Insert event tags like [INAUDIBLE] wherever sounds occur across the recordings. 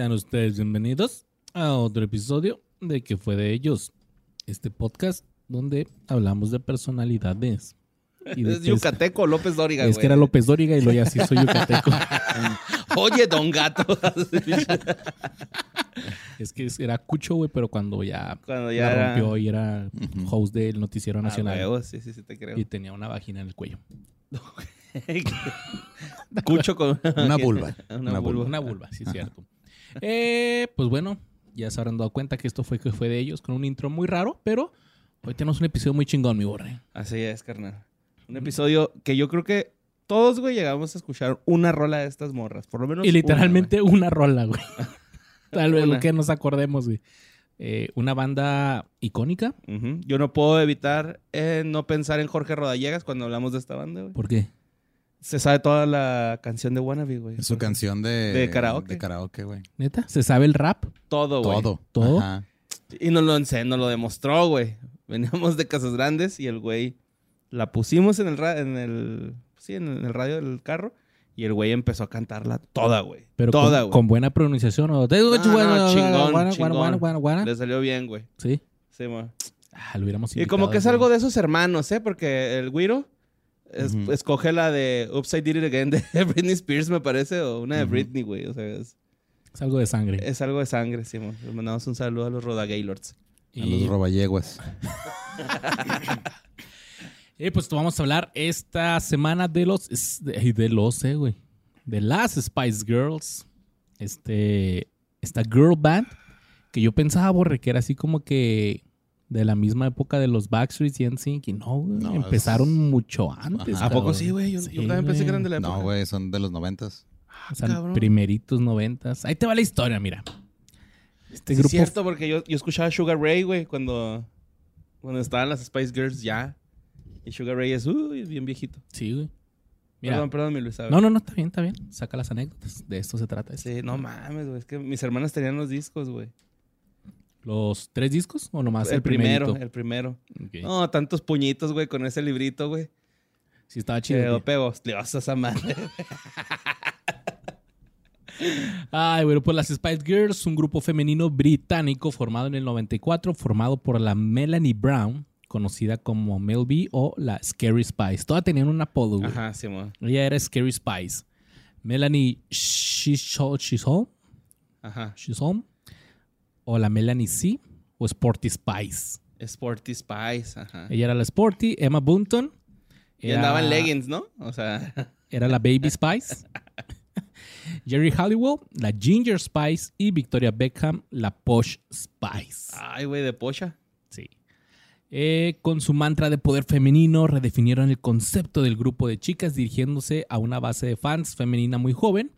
Sean ustedes bienvenidos a otro episodio de que fue de ellos? Este podcast donde hablamos de personalidades. Y de es yucateco, López Dóriga. Es que era López Dóriga y lo ya sí soy [LAUGHS] yucateco. Oye, don gato. [LAUGHS] es que era Cucho, güey, pero cuando ya, cuando ya rompió y era host del Noticiero ah, Nacional. sí, sí, sí, te creo. Y tenía una vagina en el cuello. [LAUGHS] Cucho con una vulva. Una, vulva. Una vulva, sí, cierto. Eh, pues bueno, ya se habrán dado cuenta que esto fue que fue de ellos con un intro muy raro, pero hoy tenemos un episodio muy chingón, mi borre. Así es, carnal. Un episodio que yo creo que todos, güey, llegamos a escuchar una rola de estas morras. Por lo menos. Y literalmente una, rola, güey. [LAUGHS] Tal vez lo que nos acordemos, güey. Eh, una banda icónica. Yo no puedo evitar eh, no pensar en Jorge Rodallegas cuando hablamos de esta banda, güey. ¿Por qué? Se sabe toda la canción de Wannabe, güey. Es su canción de... De karaoke. De karaoke, güey. ¿Neta? ¿Se sabe el rap? Todo, güey. Todo. ¿Todo? Y nos lo, nos lo demostró, güey. Veníamos de Casas Grandes y el güey... La pusimos en el, en el... Sí, en el radio del carro. Y el güey empezó a cantarla toda, güey. Pero toda, con, con, buena pronunciación. ¿o? No, no, chingón, chingón. Le salió bien, güey. Sí. Sí, güey. Ah, lo hubiéramos Y como que es algo de esos hermanos, ¿eh? Porque el güiro escoge la de I Did It Again de [LAUGHS] Britney Spears, me parece, o una de Britney, güey. O sea, es, es, algo de sangre. Es algo de sangre, sí. Le mandamos un saludo a los Roda Gaylords. A los Roballeguas. y [LAUGHS] pues vamos a hablar esta semana de los. De, de los, eh, güey. De las Spice Girls. Este. Esta girl band. Que yo pensaba, borre, que era así como que de la misma época de los Backstreet y NSYNC y no, güey, empezaron mucho antes. ¿A poco sí, güey? Yo, también pensé que eran de la época. No, güey, son de los noventas. Ah, o sea, primeritos noventas. Ahí te va la historia, mira. Este grupo... Es cierto, porque yo, yo escuchaba Sugar Ray, güey, cuando, cuando estaban las Spice Girls ya. Y Sugar Ray es, uy, bien viejito. Sí, güey. Mira, perdón, perdón, mi Luis. No, no, no, está bien, está bien. Saca las anécdotas. De esto se trata. Sí, no mames, güey. Es que mis hermanas tenían los discos, güey. ¿Los tres discos o nomás el, el primero? El primero. No, tantos puñitos, güey, con ese librito, güey. Sí, estaba chido. Pero pego, a esa madre. [LAUGHS] Ay, bueno, pues las Spice Girls, un grupo femenino británico formado en el 94, formado por la Melanie Brown, conocida como Mel B o la Scary Spice. Todas tenían un apodo, güey. Ajá, sí, man. Ella era Scary Spice. Melanie Chisholm. Ajá. Chisholm o la Melanie C o Sporty Spice. Sporty Spice, ajá. Ella era la Sporty, Emma Bunton. y andaba en leggings, ¿no? O sea. [LAUGHS] Era la Baby Spice. [LAUGHS] Jerry Halliwell, la Ginger Spice. Y Victoria Beckham, la Posh Spice. Ay, güey, de pocha. Sí. Eh, con su mantra de poder femenino, redefinieron el concepto del grupo de chicas dirigiéndose a una base de fans femenina muy joven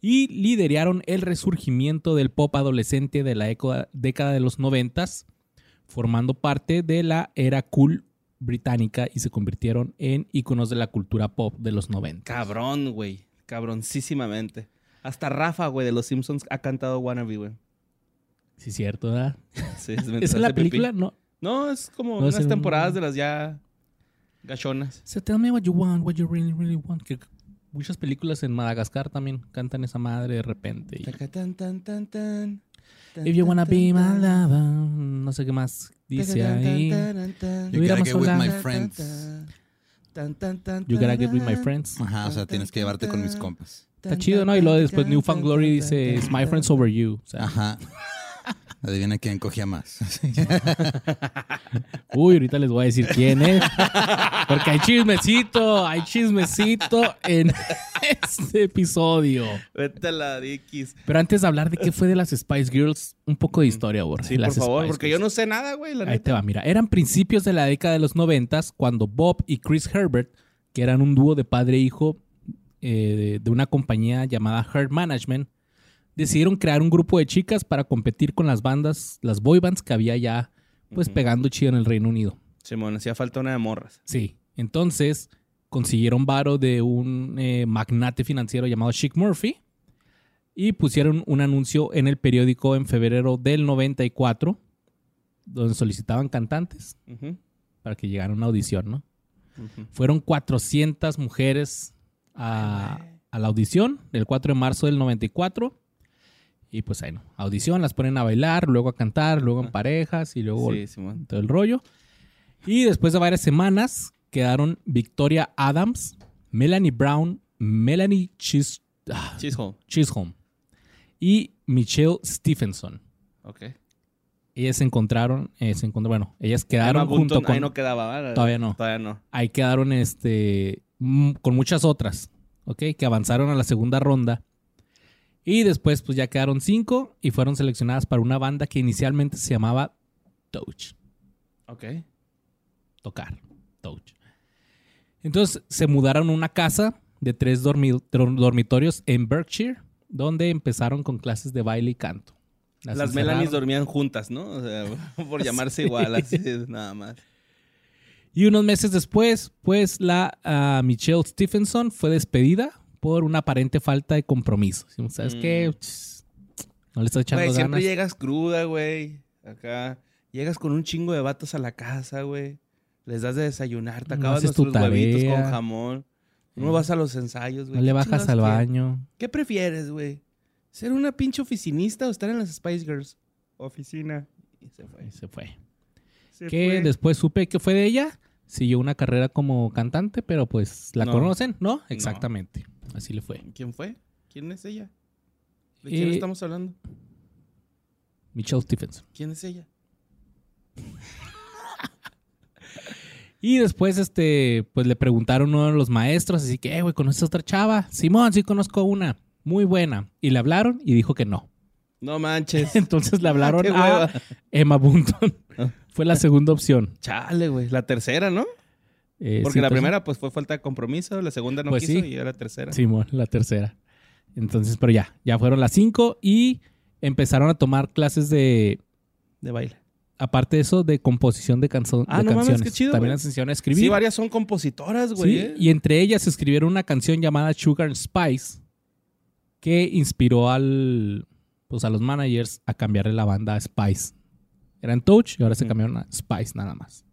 y lideraron el resurgimiento del pop adolescente de la década de los noventas, formando parte de la era cool británica y se convirtieron en íconos de la cultura pop de los 90. Cabrón, güey. Cabroncísimamente. Hasta Rafa, güey, de Los Simpsons ha cantado Wannabe, güey. Sí, cierto, ¿verdad? [LAUGHS] Sí, es, [LAUGHS] la película? No. No, es como unas temporadas de las ya gachonas. So tell me what you want, what you really, really want muchas películas en Madagascar también cantan esa madre de repente. If you wanna be my lover, no sé qué más dice ahí. You gotta get with my friends. You gotta get with my friends. Ajá, o sea, tienes que llevarte con mis compas. Está chido, ¿no? Y luego después Newfound Glory dice, it's my friends over you. Ajá. Adivina quién cogía más. [LAUGHS] Uy, ahorita les voy a decir quién es. Porque hay chismecito, hay chismecito en [LAUGHS] este episodio. Vete a la Dickies. Pero antes de hablar de qué fue de las Spice Girls, un poco de historia, Borja. Sí, por favor, porque yo no sé nada, güey. Ahí te va, mira. Eran principios de la década de los noventas cuando Bob y Chris Herbert, que eran un dúo de padre e hijo eh, de una compañía llamada Heart Management, decidieron crear un grupo de chicas para competir con las bandas, las boy bands que había ya, pues pegando chido en el Reino Unido. Simón, hacía falta una de morras. Sí. Entonces consiguieron varo de un eh, magnate financiero llamado Chic Murphy y pusieron un anuncio en el periódico en febrero del 94 donde solicitaban cantantes para que llegaran a una audición, ¿no? Fueron 400 mujeres a, a, la audición el 4 de marzo del 94 Y pues ahí no. Audición, las ponen a bailar, luego a cantar, luego en parejas y luego Sí, todo el rollo. Y después de varias semanas quedaron Victoria Adams, Melanie Brown, Melanie Chis ah, Chisholm. Chisholm y Michelle Stephenson. Ok. Ellas se encontraron, eh, se encontró, bueno, ellas Emma quedaron junto Bunton, con... Ahí no quedaba, ¿verdad? Todavía no. Todavía no. ahí quedaron este mm, con muchas otras, ¿ok? Que avanzaron a la segunda ronda. Y después pues ya quedaron cinco y fueron seleccionadas para una banda que inicialmente se llamaba Touch. Ok. Tocar. Touch. Entonces se mudaron a una casa de tres dormi- dor- dormitorios en Berkshire, donde empezaron con clases de baile y canto. Las, encerraron. Melanies dormían juntas, ¿no? O sea, [LAUGHS] por llamarse igual, así es, nada más. Y unos meses después, pues la ah, Michelle Stephenson fue despedida por una aparente falta de compromiso. ¿Sabes Mm. qué? No le está echando Güey, siempre ganas. llegas cruda, güey. Acá. Llegas con un chingo de vatos a la casa, güey. Les das de desayunar, te No acabas tu nuestros huevitos con jamón. No vas a los ensayos, güey. No le ¿Qué bajas al baño. ¿Qué prefieres, güey? ¿Ser una pinche oficinista o estar en las Spice Girls? Oficina. Y se fue. Y se fue. Se que fue. después supe que fue de ella. Siguió una carrera como cantante, pero pues la No. conocen, ¿no? Exactamente. Así le fue. ¿Quién fue? ¿Quién es ella? ¿De Eh, quién estamos hablando? Michelle Stephenson. ¿Quién es ella? Y después, este, pues le preguntaron a uno de los maestros, así que, eh, güey, ¿conoces a otra chava? Simón, sí conozco una, muy buena. Y le hablaron y dijo que no. No manches. [LAUGHS] Entonces le hablaron [LAUGHS] a. Emma Bunton. Ah. Fue la segunda opción. Chale, güey. La tercera, ¿no? Eh, Porque sí, la entonces- primera, pues, fue falta de compromiso. La segunda no Pues quiso sí. y era la tercera. Simón, la tercera. Entonces, pero ya, ya fueron las cinco y empezaron a tomar clases de, De baile. aparte de eso, de composición de, canzo- Ah, de no mames, canciones. qué chido, También las enseñaron a escribir. Sí, varias son compositoras, güey. Sí, ¿eh? y entre ellas escribieron una canción llamada Sugar and Spice que inspiró al, pues a los managers a cambiarle la banda a Spice. Eran Touch y ahora se Ujú. cambiaron a Spice nada más.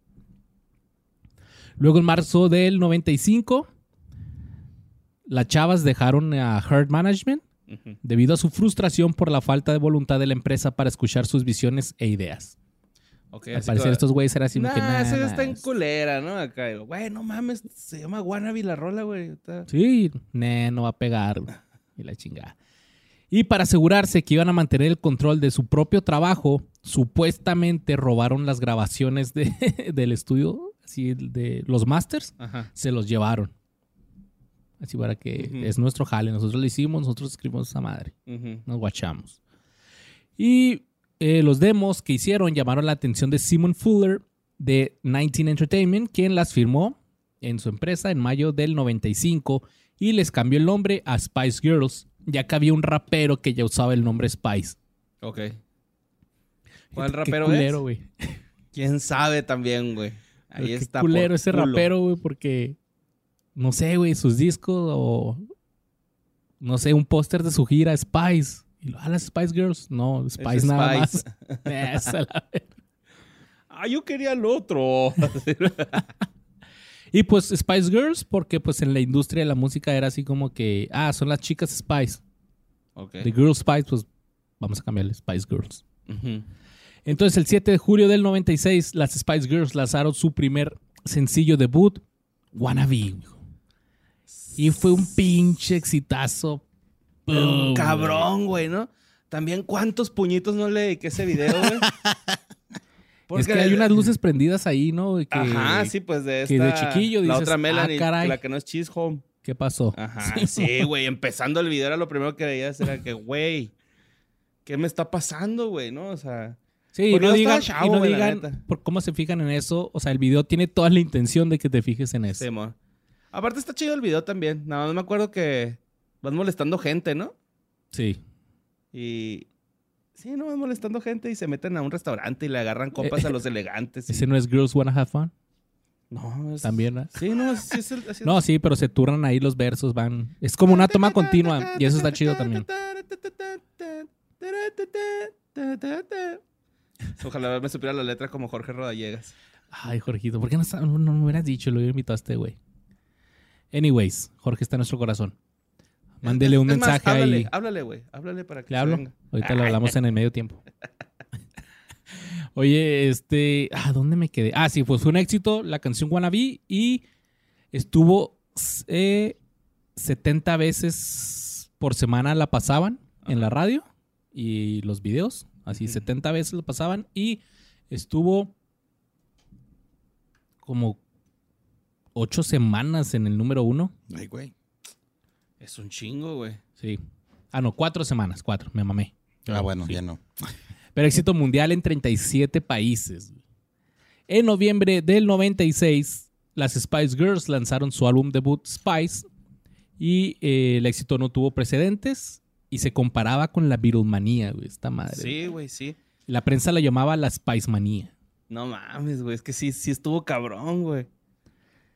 Luego en marzo del 95, las chavas dejaron a Herd Management debido a su frustración por la falta de voluntad de la empresa para escuchar sus visiones e ideas. Ok, Al parecer que- estos güeyes eran así Nah, que nada. esa está en culera, ¿no? Acá, güey, no mames, se llama Wannabe la rola, güey. Está- Sí, nah, no va a pegar. Y la chingada. Y para asegurarse que iban a mantener el control de su propio trabajo, supuestamente robaron las grabaciones de- [LAUGHS] del estudio, así de los masters, Ajá. se los llevaron. Así para que es nuestro jale, nosotros lo hicimos, nosotros escribimos esa madre, nos guachamos. Y eh, los demos que hicieron llamaron la atención de Simon Fuller de 19 Entertainment, quien las firmó en su empresa en mayo del 95 y les cambió el nombre a Spice Girls, ya que había un rapero que ya usaba el nombre Spice. Ok. ¿Cuál rapero culero, es? güey. ¿Quién sabe también, güey? Ahí Qué está. culero por ese culo. rapero, güey, porque no sé, güey, sus discos o no sé, un póster de su gira Spice. Y lo, ah, las Spice Girls. No, Es Spice nada Spice. más. [LAUGHS] [LAUGHS] Esa la. Ah, yo quería el otro. [LAUGHS] Y pues Spice Girls, porque pues en la industria de la música era así como que, ah, son las chicas Spice. ok. The Girl Spice, pues vamos a cambiarle Spice Girls. Ujú. Entonces el 7 de julio del 96, las Spice Girls lanzaron su primer sencillo debut, Wannabe. Y fue un pinche exitazo. Pero cabrón, güey, ¿no? También cuántos puñitos no le dediqué ese video, güey. [LAUGHS] Es que hay unas luces prendidas ahí, ¿no? Que- Ajá, sí, pues de esta... que de chiquillo La dices, otra "Ah, Melanie, caray". la que no es Chisholm. ¿Qué pasó? Ajá, [LAUGHS] sí, güey. Empezando el video era lo primero que veías era que, güey, ¿qué me está pasando, güey? ¿No? O sea... Sí, no digan, chavo, y no güey, digan por cómo se fijan en eso. O sea, el video tiene toda la intención de que te fijes en eso. Sí. Aparte está chido el video también. Nada más me acuerdo que vas molestando gente, ¿no? Sí. Y... Sí, no, vas molestando gente y se meten a un restaurante y le agarran copas a los elegantes. y- ¿Ese no es Girls Wanna Have Fun? No, es... También, ¿verdad? Sí, no, sí es el... es. No, sí, pero se turnan ahí los versos, van. Es como una toma continua y eso está chido también. Ojalá me supiera la letra como Jorge Rodallegas. Ay, Jorgito, ¿por qué no, sa- no, no me hubieras dicho? Lo hubiera invitado a este güey. Anyways, Jorge está en nuestro corazón. Mándele un Es más, mensaje háblale, ahí. Háblale, güey. Háblale para que Le se hablo. venga. Ahorita lo hablamos en el medio tiempo. [LAUGHS] Oye, este. Ah, ¿dónde me quedé? Ah, sí, pues fue un éxito la canción Wannabe y estuvo eh, 70 veces por semana la pasaban en la radio y los videos. Así, Ujú. 70 veces lo pasaban y estuvo como 8 semanas en el número uno. Ay, güey. Es un chingo, güey. Sí. Ah, no, 4 semanas, 4, me mamé. Ah, bueno, Sí. ya no. Pero éxito mundial en 37 países. En noviembre del 96, las Spice Girls lanzaron su álbum debut Spice y eh, el éxito no tuvo precedentes y se comparaba con la Beatlemanía, güey, esta madre. Sí, güey, sí. La prensa la llamaba la Spice Manía. No mames, güey. Es que sí, sí estuvo cabrón, güey.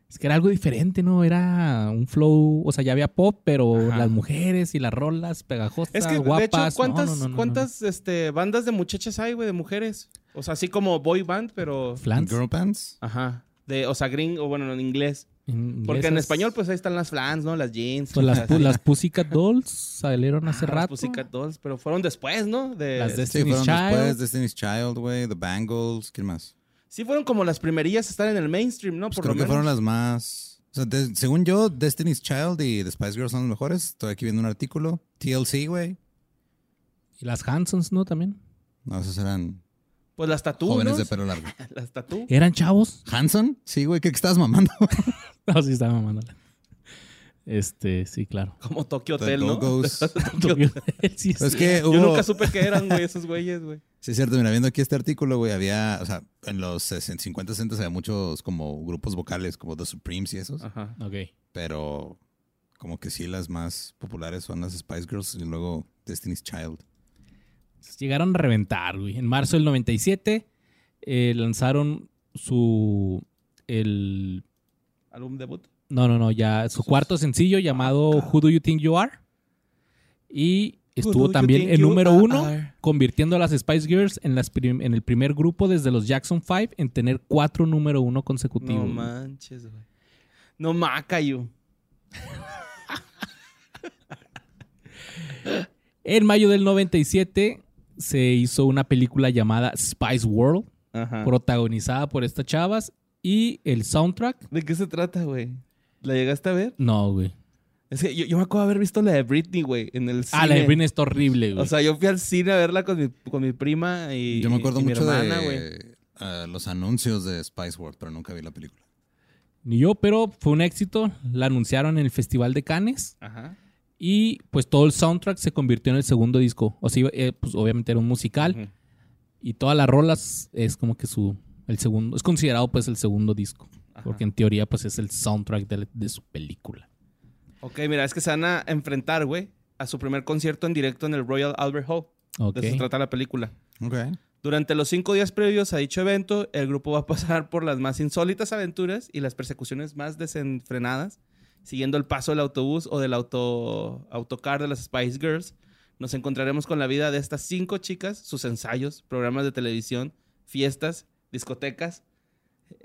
Es que era algo diferente, ¿no? Era un flow, o sea, ya había pop, pero Ajá. las mujeres y las rolas pegajosas, Es que, guapas. de hecho, no, ¿cuántas, no, no, no, no. cuántas este, bandas de muchachas hay, güey, de mujeres? O sea, así como boy band, pero... Flans. Girl bands. Ajá. De, o sea, green, o bueno, en inglés. Porque en español, pues ahí están las flans, ¿no? Las jeans. Pues las, [LAUGHS] las Pussycat Dolls salieron hace Ah, las rato. Pussycat Dolls, pero fueron después, ¿no? De, Las de- Sí, Destiny's fueron Child. después Destiny's Child, güey. The Bangles. ¿Quién más? Sí fueron como las primerillas a estar en el mainstream, ¿no? Pues Por creo lo que menos. fueron las más... O sea, de- según yo, Destiny's Child y The Spice Girls son los mejores. Estoy aquí viendo un artículo. TLC, güey. Y las Hansons, ¿no? También. No, esos eran Pues las tatú, jóvenes ¿no? de pelo largo. [LAUGHS] Las tatú. ¿Eran chavos? ¿Hanson? Sí, güey. ¿Qué que estabas mamando? [LAUGHS] [LAUGHS] No, sí, estaba mamándola. Este, sí, claro. Como Tokyo Hotel, ¿no? [LAUGHS] Tokyo- Sí, es que Yo nunca supe qué eran, güey, esos güeyes, güey. [LAUGHS] Sí, es cierto. Mira, viendo aquí este artículo, güey, había... O sea, en los 60, 50, 60 había muchos como grupos vocales, como The Supremes y esos. Ajá. Ok. Pero como que sí, las más populares son las Spice Girls y luego Destiny's Child. Llegaron a reventar, güey. En marzo del 97 eh, lanzaron su... El... ¿Álbum debut? No, no, no, ya su cuarto sencillo llamado Who Do You Think You Are. Y estuvo también en número uno, convirtiendo a las Spice Girls en, las en el primer grupo desde los Jackson 5 en tener cuatro número uno consecutivos. No manches, güey. No macayo. [LAUGHS] En mayo del 97 se hizo una película llamada Spice World, Ajá. protagonizada por estas chavas. Y el soundtrack, ¿De qué se trata, güey? ¿La llegaste a ver? no, güey. Es que yo, yo me acuerdo de haber visto la de Britney, güey, en el cine. Ah, la de Britney está horrible, güey. O sea, yo fui al cine a verla con mi, con mi prima y, Yo me acuerdo y mi mucho hermana, de ah, los anuncios de Spice World, pero nunca vi la película. Ni yo, pero fue un éxito. La anunciaron en el Festival de Cannes. Ajá. Y pues todo el soundtrack se convirtió en el segundo disco. O sea, eh, pues obviamente era un musical. Y todas las rolas es como que su. El segundo. Es considerado pues el segundo disco. Ajá. Porque en teoría pues es el soundtrack de, de su película. Ok, mira, es que se van a enfrentar, güey, a su primer concierto en directo en el Royal Albert Hall. Ok. De eso se trata la película. Ok. Durante los cinco días previos a dicho evento, el grupo va a pasar por las más insólitas aventuras y las persecuciones más desenfrenadas, siguiendo el paso del autobús o del auto, autocar de las Spice Girls. Nos encontraremos con la vida de estas cinco chicas, sus ensayos, programas de televisión, fiestas, discotecas,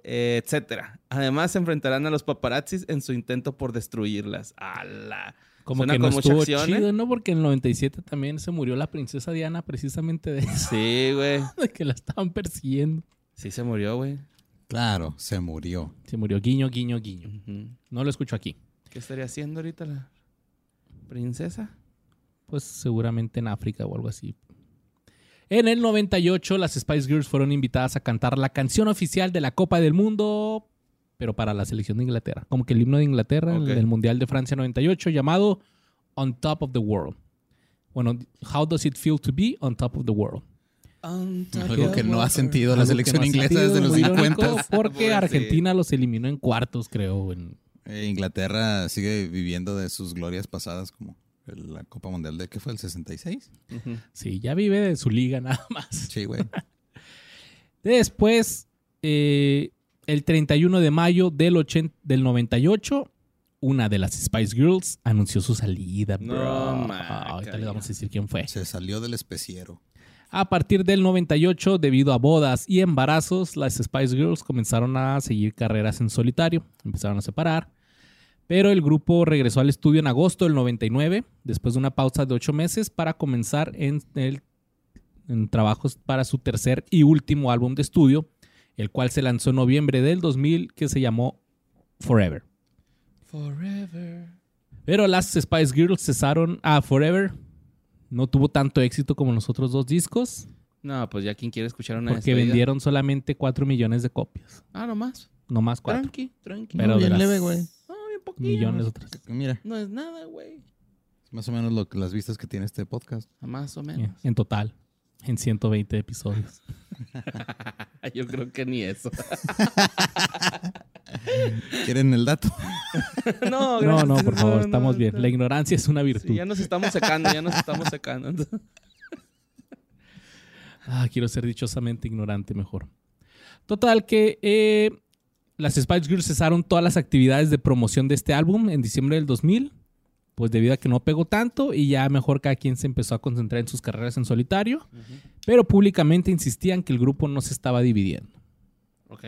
eh, etcétera. Además, se enfrentarán a los paparazzis en su intento por destruirlas. ¡Hala! Como Suena que no estuvo acción, chido, ¿eh? ¿no? Porque en el 97 también se murió la princesa Diana precisamente de eso. Sí, güey. [LAUGHS] De que la estaban persiguiendo. Sí se murió, güey. Claro, se murió. Se murió. Guiño, guiño, guiño. No lo escucho aquí. ¿Qué estaría haciendo ahorita la princesa? Pues seguramente en África o algo así. En el 98, las Spice Girls fueron invitadas a cantar la canción oficial de la Copa del Mundo, pero para la selección de Inglaterra. Como que el himno de Inglaterra, el del Mundial de Francia 98, llamado On Top of the World. Bueno, How Does It Feel to Be on Top of the World? Algo que no ha sentido la selección no inglesa desde los muy irónico, 50. Porque. Argentina los eliminó en cuartos, creo. en- Eh, Inglaterra sigue viviendo de sus glorias pasadas como la Copa Mundial de, ¿qué fue? ¿El 66? Sí, ya vive de su liga [LAUGHS] nada más. Sí, güey. [LAUGHS] Después, eh, el 31 de mayo del, 80 del 98, una de las Spice Girls anunció su salida. No, ahorita le vamos a decir quién fue. Se salió del especiero. A partir del 98, debido a bodas y embarazos, las Spice Girls comenzaron a seguir carreras en solitario. Empezaron a separar. Pero el grupo regresó al estudio en agosto del 99, después de una pausa de ocho meses, para comenzar en, el, en trabajos para su tercer y último álbum de estudio, el cual se lanzó en noviembre del 2000, que se llamó Forever. Forever. Pero las Spice Girls cesaron a Forever. No tuvo tanto éxito como los otros dos discos, No, pues ya quien quiere escuchar una porque despedida. vendieron solamente 4 millones de copias. Ah, nomás. No más 4 Tranqui, tranqui. Pero bien las leve, güey. Poquito. millones otras. Mira, No es nada, güey. es más o menos lo que las vistas que tiene este podcast. Más o menos. En total, en 120 episodios. [LAUGHS] [LAUGHS] Yo creo que ni eso. [LAUGHS] ¿Quieren el dato? no, No, no, gracias. por favor, No, estamos no, bien. no. La ignorancia es una virtud. Sí, ya nos estamos secando, ya nos estamos secando. Ah, quiero ser dichosamente ignorante mejor. Total que eh, las Spice Girls cesaron todas las actividades de promoción de este álbum en diciembre del 2000, pues debido a que no pegó tanto y ya mejor cada quien se empezó a concentrar en sus carreras en solitario, pero públicamente insistían que el grupo no se estaba dividiendo,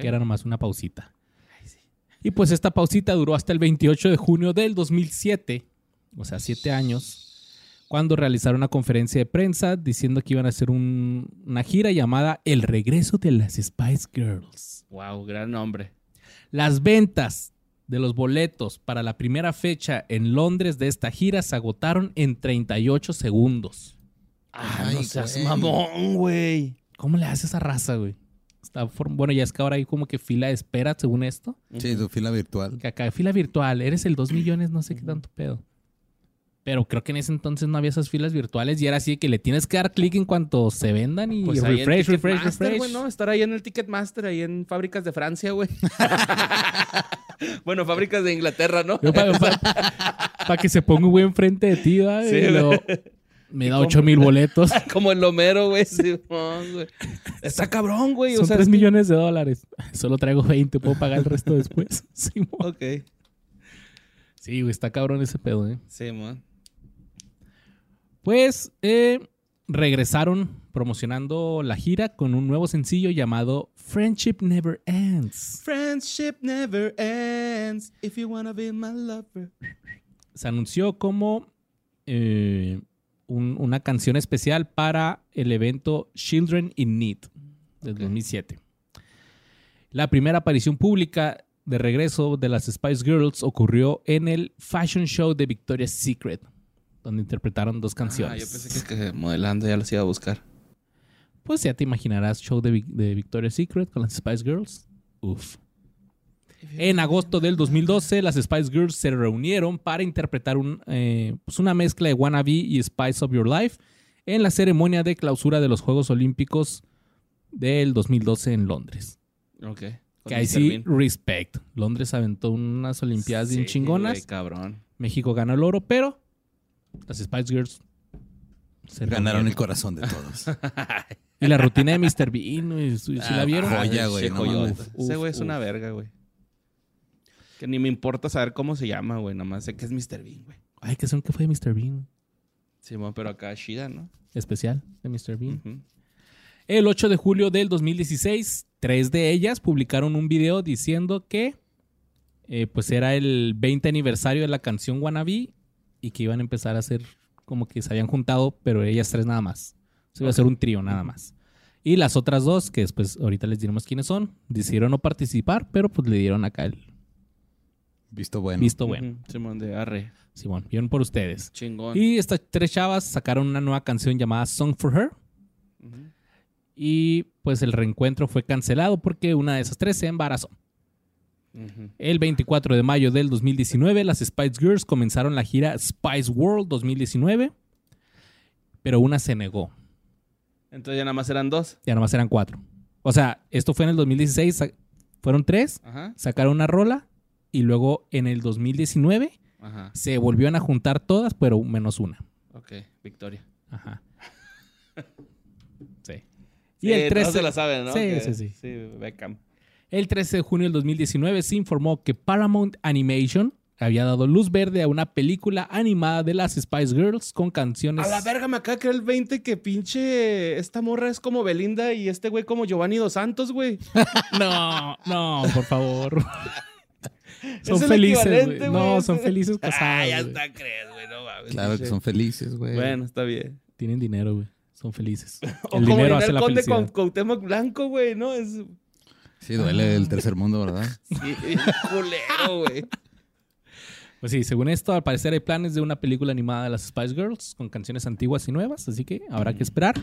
que era nomás una pausita. Y pues esta pausita duró hasta el 28 de junio del 2007, o sea, siete años, cuando realizaron una conferencia de prensa diciendo que iban a hacer un- una gira llamada El regreso de las Spice Girls. Wow, gran nombre. Las ventas de los boletos para la primera fecha en Londres de esta gira se agotaron en 38 segundos. Ah, Ay, no seas güey. mamón, güey. ¿Cómo le hace esa raza, güey? Está form- bueno, ya es que ahora hay como que fila de espera, según esto. Sí, tu fila virtual. Que acá, fila virtual, eres el 2 millones, no sé qué tanto pedo. Pero creo que en ese entonces no había esas filas virtuales y era así de que le tienes que dar clic en cuanto se vendan y Pues refresh, refresh, Ticketmaster, refresh. ¿no? Estar ahí en el Ticketmaster, ahí en fábricas de Francia, güey. [LAUGHS] bueno, fábricas de Inglaterra, ¿no? Para que se ponga un güey enfrente de ti, ¿va? Sí, Y me da 8 mil boletos. [LAUGHS] Como el Homero, güey. Simón, güey. Está cabrón, güey. Son o sea, 3 es que- millones de dólares. Solo traigo 20, puedo pagar el resto después. [LAUGHS] Simón. Ok. Sí, güey, está cabrón ese pedo, ¿eh? Simón. Pues eh, regresaron promocionando la gira con un nuevo sencillo llamado Friendship Never Ends. Friendship never ends if you wanna be my lover. Se anunció como eh, un- una canción especial para el evento Children in Need del Ok. 2007. La primera aparición pública de regreso de las Spice Girls ocurrió en el Fashion Show de Victoria's Secret, donde interpretaron dos Ah, canciones. yo pensé que, que modelando ya los iba a buscar. Pues ya te imaginarás show de, Vic- de Victoria's Secret con las Spice Girls. Uf. En agosto del 2012, las Spice Girls se reunieron para interpretar un, eh, pues una mezcla de Wannabe y Spice of Your Life en la ceremonia de clausura de los Juegos Olímpicos del 2012 en Londres. Ok. Que ahí sí, respect. Londres aventó unas Olimpiadas bien chingonas. cabrón. México ganó el oro, pero las Spice Girls se Ganaron el corazón de todos. [LAUGHS] Y la rutina de Mr. Bean, güey, ¿sí Ah, la vieron? joya, güey, no. Ese güey es una verga, güey. Que ni me importa saber cómo se llama, güey. Nomás sé que es Mr. Bean, güey. Ay, que son que fue de Mr. Bean. Simón, pero acá Shida, ¿no? Especial de Mr. Bean. El 8 de julio del 2016, tres de ellas publicaron un video diciendo que eh, pues era el 20 aniversario de la canción Wannabe y que iban a empezar a hacer como que se habían juntado, pero ellas tres nada más. Se iba a hacer un trío nada más. Y las otras dos, que después ahorita les diremos quiénes son, decidieron no participar, pero pues le dieron acá el Visto bueno. visto bueno. Simón de Arre. Simón, vieron por ustedes. Chingón. Y estas tres chavas sacaron una nueva canción llamada Song for Her. Y pues el reencuentro fue cancelado porque una de esas tres se embarazó. El 24 de mayo del 2019, las Spice Girls comenzaron la gira Spice World 2019, pero una se negó. Entonces ya nada más eran dos. Ya nomás eran cuatro. O sea, esto fue en el 2016, sa- fueron tres, Ajá. sacaron una rola y luego en el 2019 Ajá. se volvieron a juntar todas, pero menos una. Ok. Victoria. Ajá. [LAUGHS] Sí. Sí, Y el 13, todos se la saben, ¿no? Sí, Que- sí, sí. Sí, Beckham. El 13 de junio del 2019 se informó que Paramount Animation había dado luz verde a una película animada de las Spice Girls con canciones. A la verga, me acaba de creer el 20 que pinche. Esta morra es como Belinda y este güey como Giovanni Dos Santos, güey. [LAUGHS] No, no, por favor. [LAUGHS] Son Es el felices, equivalente, güey. No, son felices casados. [LAUGHS] Ah, ya está, crees, güey. No mames. Claro que son felices, güey. Bueno, está bien. Tienen dinero, güey. Son felices. O El como dinero hace la Conde con. Cuauhtémoc Blanco, güey, ¿no? Es Sí, duele el tercer mundo, ¿verdad? [LAUGHS] sí, culero, güey. Pues sí, según esto, al parecer hay planes de una película animada de las Spice Girls con canciones antiguas y nuevas, así que habrá que esperar.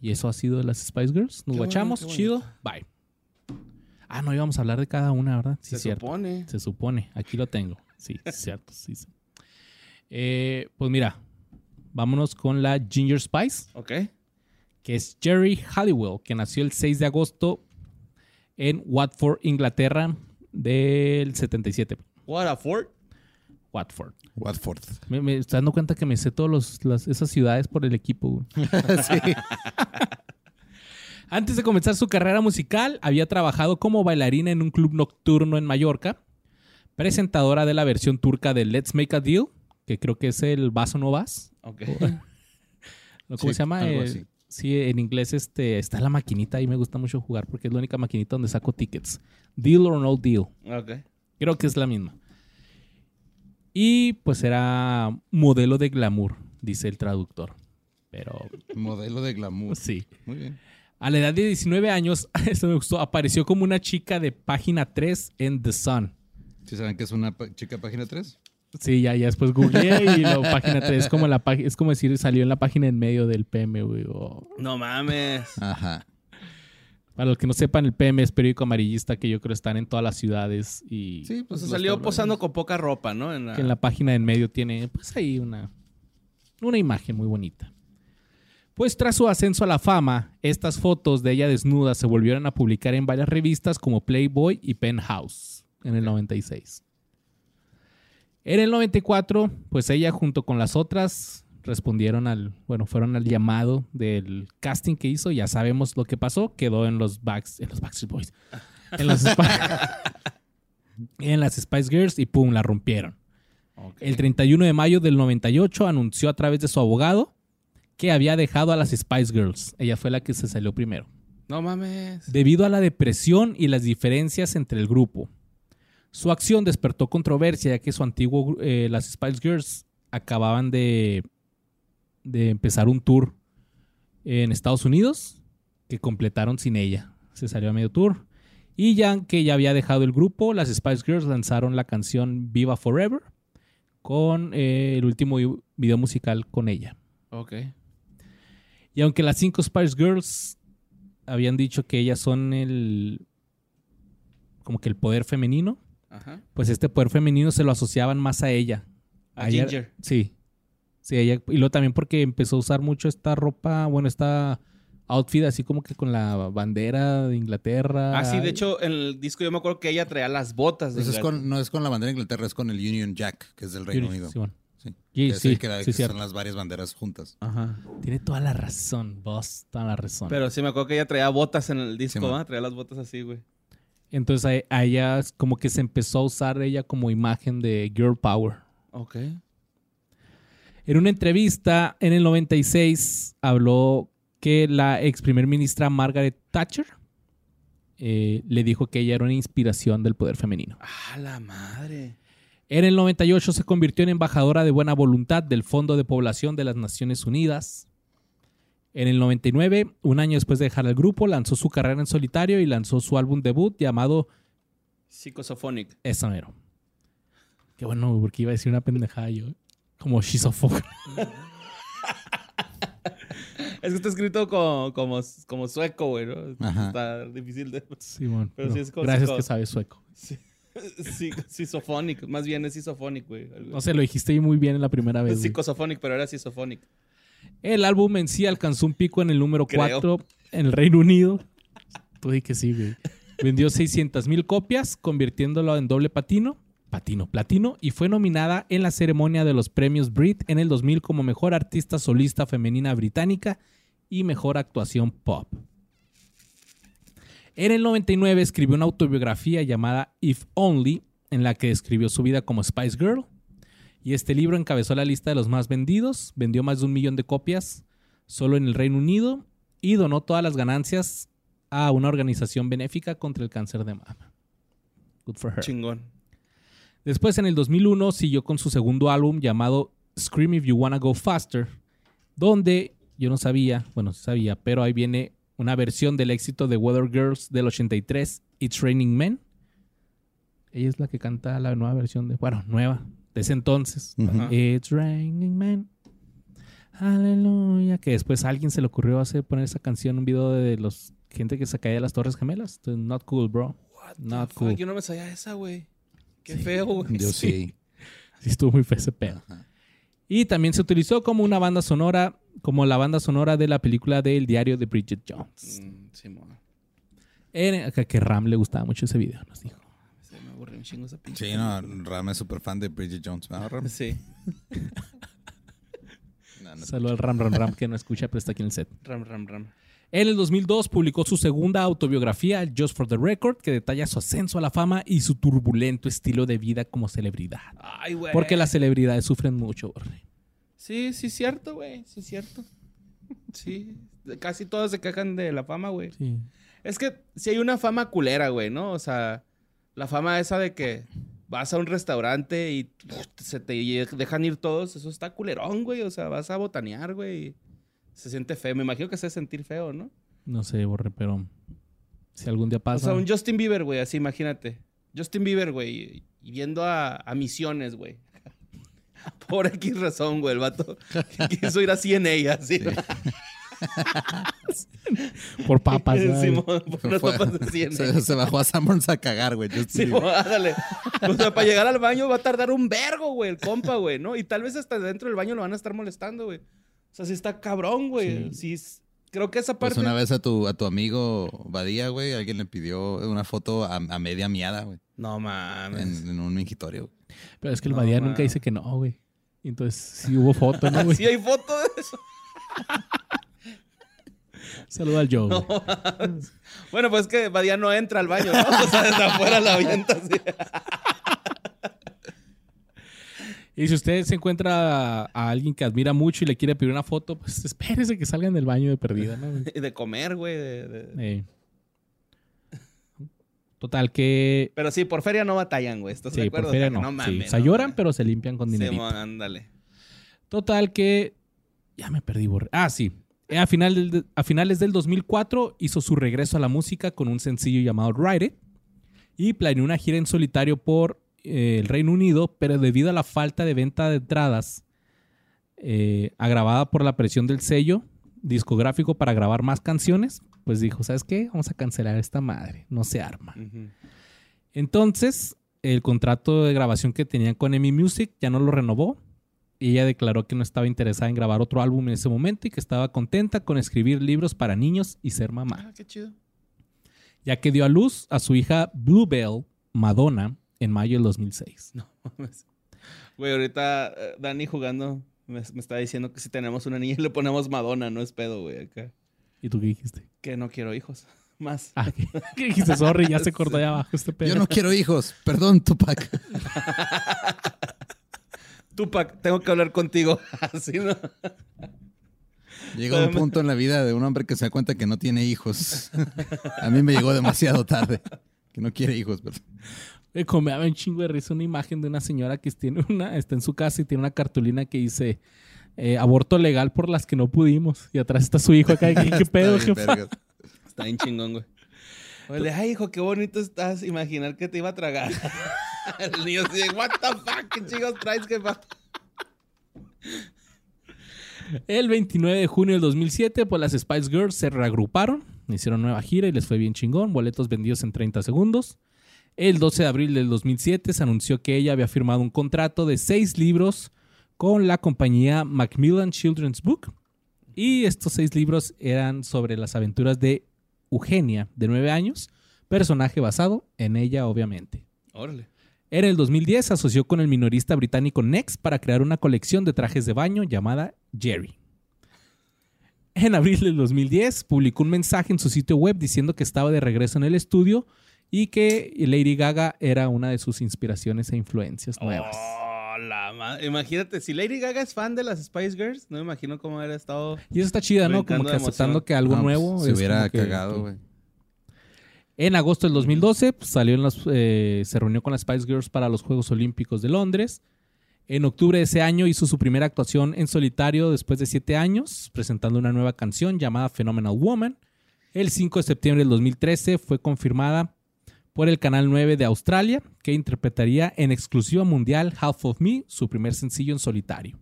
Y eso ha sido de las Spice Girls. Nos guachamos, chido. Bye. Ah, no íbamos a hablar de cada una, ¿verdad? Sí, Se cierto. supone. Se supone. Aquí lo tengo. Sí, es cierto. Sí, sí. Eh, pues mira, vámonos con la Ginger Spice, Ok. que es Jerry Halliwell, que nació el 6 de agosto en Watford, Inglaterra, del 77. What a Ford. Watford. Watford. Me, me estoy dando cuenta que me sé todas esas ciudades por el equipo. [LAUGHS] [LAUGHS] Antes de comenzar su carrera musical, había trabajado como bailarina en un club nocturno en Mallorca, presentadora de la versión turca de Let's Make a Deal, que creo que es el Vaso No Vas. Ok. ¿no? [LAUGHS] ¿Cómo Sí, se llama? algo así. Sí, en inglés este, está la maquinita y me gusta mucho jugar porque es la única maquinita donde saco tickets. Deal or no deal. Ok. Creo que es la misma. Y pues era modelo de glamour, dice el traductor. Pero Modelo de glamour. sí. Muy bien. A la edad de 19 años, [LAUGHS] esto me gustó, apareció como una chica de página 3 en The Sun. ¿Sí saben que es una chica página 3? Sí, ya, ya después googleé y la [LAUGHS] página 3 es como, la es como decir, salió en la página en medio del PM, güey. No mames. Ajá. Para los que no sepan, el PM es periódico amarillista que yo creo están en todas las ciudades y Sí, pues salió posando con poca ropa, ¿no? En la... que en la página en medio tiene, pues ahí una, una imagen muy bonita. Pues tras su ascenso a la fama, estas fotos de ella desnuda se volvieron a publicar en varias revistas como Playboy y Penthouse en el 96. En el 94, pues ella junto con las otras respondieron al, bueno, fueron al llamado del casting que hizo, ya sabemos lo que pasó, quedó en los backs, en los Backstreet Boys, en los [LAUGHS] en las Spice Girls y pum, la rompieron. El 31 de mayo del 98 anunció a través de su abogado que había dejado a las Spice Girls. Ella fue la que se salió primero. No mames. Debido a la depresión y las diferencias entre el grupo. Su acción despertó controversia ya que su antiguo, eh, las Spice Girls, acababan de, de empezar un tour en Estados Unidos que completaron sin ella. Se salió a medio tour. Y ya que ya había dejado el grupo, las Spice Girls lanzaron la canción Viva Forever con eh, el último vi- video musical con ella. Ok. Y aunque las cinco Spice Girls habían dicho que ellas son el. como que el poder femenino, Ajá. pues este poder femenino se lo asociaban más a ella. A Ginger. Sí. Sí, ella. Y luego también porque empezó a usar mucho esta ropa, bueno, esta outfit así como que con la bandera de Inglaterra. Ah, sí, de hecho, en el disco yo me acuerdo que ella traía las botas de es Inglaterra. con, no es con la bandera de Inglaterra, es con el Union Jack, que es del Reino Unido. Sí, bueno. Sí. Sí, Que sí, el que, sí, que cierto. son las varias banderas juntas. Ajá. Tiene toda la razón, boss, toda la razón. Pero sí me acuerdo que ella traía botas en el disco. ¿va? Traía las botas así, güey. Entonces a, a ella como que se empezó a usar ella como imagen de girl power. Ok. En una entrevista en el 96 habló que la ex primer ministra Margaret Thatcher eh, le dijo que ella era una inspiración del poder femenino. Ah, la madre. En el 98 se convirtió en embajadora de buena voluntad del Fondo de Población de las Naciones Unidas. En el 99, un año después de dejar el grupo, lanzó su carrera en solitario y lanzó su álbum debut llamado Psicosophonic. Esamero. Qué bueno, porque iba a decir una pendejada yo. Como schizofónico. [LAUGHS] Es que está escrito como, como, como sueco, güey, ¿no? Ajá. Está difícil de... Simón. Pero no, sí es como- gracias que sabes sueco. Sí. [LAUGHS] Más bien es Sisofonic, güey. No sé, lo dijiste muy bien en la primera vez. Psicosophonic, pero era Sisofonic. El álbum en sí alcanzó un pico en el número Creo. 4 en el Reino Unido. [LAUGHS] Tú di que sí, güey. Vendió 600 mil copias, convirtiéndolo en doble patino, patino, platino, y fue nominada en la ceremonia de los premios Brit en el 2000 como Mejor Artista Solista Femenina Británica y Mejor Actuación Pop. En el 99 escribió una autobiografía llamada If Only, en la que describió su vida como Spice Girl. Y este libro encabezó la lista de los más vendidos, vendió más de un millón de copias solo en el Reino Unido y donó todas las ganancias a una organización benéfica contra el cáncer de mama. Good for her. Chingón. Después, en el 2001, siguió con su segundo álbum llamado Scream If You Wanna Go Faster, donde yo no sabía, bueno, sí sabía, pero ahí viene una versión del éxito de Weather Girls del 83, It's Raining Men. Ella es la que canta la nueva versión de, bueno, nueva, de ese entonces. It's Raining Men. Aleluya. Que después a alguien se le ocurrió hacer poner esa canción en un video de los gente que se caía de las Torres Gemelas. Entonces, not cool, bro. Not Fuck, cool. Yo no me sabía esa, güey. Qué Sí. feo, güey. Yo sí. Sí, [LAUGHS] estuvo muy feo ese pedo. Y también se utilizó como una banda sonora, como la banda sonora de la película del diario de Bridget Jones. Mm, Simón. Era- que, que Ram le gustaba mucho ese video, nos dijo. Un chingo esa pinche. Sí, no, Ram es súper fan de Bridget Jones. ¿verdad, Ram? Sí. [LAUGHS] No, no. Saludo al Ram Ram Ram que no escucha, pero está aquí en el set. Ram, ram, ram. En el 2002 publicó su segunda autobiografía, Just for the Record, que detalla su ascenso a la fama y su turbulento estilo de vida como celebridad. Ay, güey. Porque las celebridades sufren mucho, Borre. Sí, sí, es cierto, güey. Sí, es cierto. Sí. Casi todos se quejan de la fama, güey. Sí. Es que si hay una fama culera, güey, ¿no? O sea, la fama esa de que vas a un restaurante y pff, se te dejan ir todos, eso está culerón, güey. O sea, vas a botanear, güey. Se siente feo. Me imagino que se debe sentir feo, ¿no? No sé, Borre, pero si algún día O pasa. sea, un Justin Bieber, güey, así imagínate. Justin Bieber, güey, y viendo a, a misiones, güey. [LAUGHS] Por X razón, güey, el vato [LAUGHS] quiso ir así en ella, así. ¿no? [LAUGHS] por papas. [LAUGHS] por unas Fue- papas de [LAUGHS] CNA. se, se bajó a Sanborns a cagar, güey. Sí, ándale. O sea, para llegar al baño va a tardar un vergo, güey, el compa, güey, ¿no? Y tal vez hasta dentro del baño lo van a estar molestando, güey. O sea, sí está cabrón, güey. Sí. es- creo que esa Pues parte... una vez a tu, a tu amigo Badía, güey, alguien le pidió una foto a, a media miada, güey. No mames. En, en un mingitorio. güey. Pero es que el No, Badía nunca dice que no, güey. Entonces sí hubo foto, ¿no, güey? ¿Sí hay foto de eso? Saluda al Joe. No. [LAUGHS] Bueno, pues es que Badía no entra al baño, ¿no? O sea, desde afuera la avienta así. [LAUGHS] Y si usted se encuentra a, a alguien que admira mucho y le quiere pedir una foto, pues espérese que salgan del baño de perdida, ¿no? [LAUGHS] Y de comer, güey. de- de- Eh. Total que... Pero sí, por feria no batallan, güey. ¿Estás de Sí, acuerdo? por feria O sea, no. Sí, mames, o sea, no lloran, pero se limpian con dinerito. Simón, ándale. Total que... Ya me perdí, borré. Ah, sí. Eh, A, final a finales del 2004 hizo su regreso a la música con un sencillo llamado Ride It y planeó una gira en solitario por eh, el Reino Unido, pero debido a la falta de venta de entradas eh, agravada por la presión del sello discográfico para grabar más canciones, pues dijo, ¿sabes qué? Vamos a cancelar esta madre, no se arma. Entonces, el contrato de grabación que tenían con EMI Music ya no lo renovó. Y ella declaró que no estaba interesada en grabar otro álbum en ese momento y que estaba contenta con escribir libros para niños y ser mamá. Ah, qué chido. Ya que dio a luz a su hija Bluebell Madonna en mayo del 2006. No mames. Güey, ahorita eh, Dani jugando me, me está diciendo que si tenemos una niña [LAUGHS] le ponemos Madonna, no es pedo, güey, acá. ¿Y tú qué dijiste? Que no quiero hijos. [LAUGHS] Más. Ah, ¿qué, [LAUGHS] qué dijiste? Sorry, ya se cortó allá abajo este pedo. Yo no quiero hijos. Perdón, Tupac. Tupac, tengo que hablar contigo. [LAUGHS] Así, ¿no? Llega un punto en la vida de un hombre que se da cuenta que no tiene hijos. [LAUGHS] A mí me llegó demasiado tarde. Que no quiere hijos, pero... Me daba un chingo de risa una imagen de una señora que tiene una, está en su casa y tiene una cartulina que dice eh, aborto legal por las que no pudimos. Y atrás está su hijo acá. [LAUGHS] ¿Qué, qué pedo, Está bien, jefa? Está bien chingón, güey. Oye, ay, hijo, qué bonito estás. Imaginar que te iba a tragar. [LAUGHS] El niño así de, what the fuck, qué chingos traes, jefa. El 29 de junio del 2007, pues las Spice Girls se reagruparon, hicieron nueva gira y les fue bien chingón, boletos vendidos en 30 segundos. El 12 de abril del 2007 se anunció que ella había firmado un contrato de seis libros con la compañía Macmillan Children's Book. Y estos seis libros eran sobre las aventuras de Eugenia, de 9 años, personaje basado en ella, obviamente. Órale. En el 2010 se asoció con el minorista británico Next para crear una colección de trajes de baño llamada Jerry. En abril del 2010 publicó un mensaje en su sitio web diciendo que estaba de regreso en el estudio y que Lady Gaga era una de sus inspiraciones e influencias nuevas. Oh, la ma- Imagínate, si Lady Gaga es fan de las Spice Girls, no me imagino cómo hubiera estado. Y eso está chida, ¿no? Como que aceptando que algo No, pues, nuevo Se hubiera cagado, güey. En agosto del 2012 pues, salió en las- eh, se reunió con las Spice Girls para los Juegos Olímpicos de Londres. En octubre de ese año hizo su primera actuación en solitario después de siete años, presentando una nueva canción llamada Phenomenal Woman. El 5 de septiembre del 2013 fue confirmada por el Canal 9 de Australia, que interpretaría en exclusiva mundial Half of Me, su primer sencillo en solitario.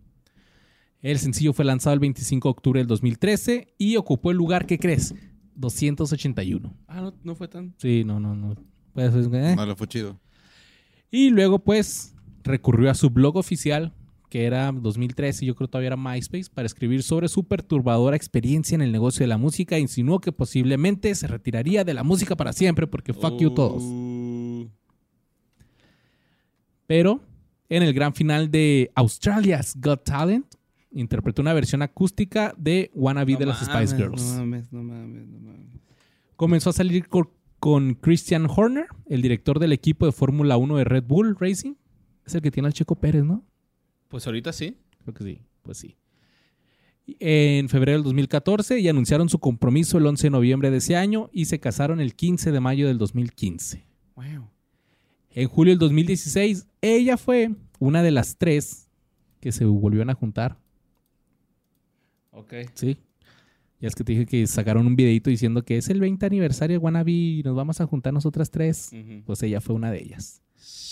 El sencillo fue lanzado el 25 de octubre del 2013 y ocupó el lugar, ¿qué crees? 281. Ah, no, no fue tan. Sí, no, no, no. Pues, eh. No, lo fue chido. Y luego, pues, recurrió a su blog oficial, que era 2013, yo creo todavía era MySpace, para escribir sobre su perturbadora experiencia en el negocio de la música. e Insinuó que posiblemente se retiraría de la música para siempre, porque fuck you todos. Uh, Pero en el gran final de Australia's Got Talent, interpretó una versión acústica de Wannabe no de las Spice Girls. No mames, no mames, no mames. Comenzó a salir co- con Christian Horner, el director del equipo de Fórmula 1 de Red Bull Racing. Es el que tiene al Checo Pérez, ¿no? Pues ahorita sí. Creo que sí, pues sí. En febrero del 2014 y anunciaron su compromiso el 11 de noviembre de ese año y se casaron el 15 de mayo del 2015. Wow. En julio del 2016, ella fue una de las tres que se volvieron a juntar, Ok. ¿sí? Ya es que te dije que sacaron un videito diciendo que es el 20 aniversario de Wannabe y nos vamos a juntar nosotras tres. Ujú. Pues ella fue una de ellas.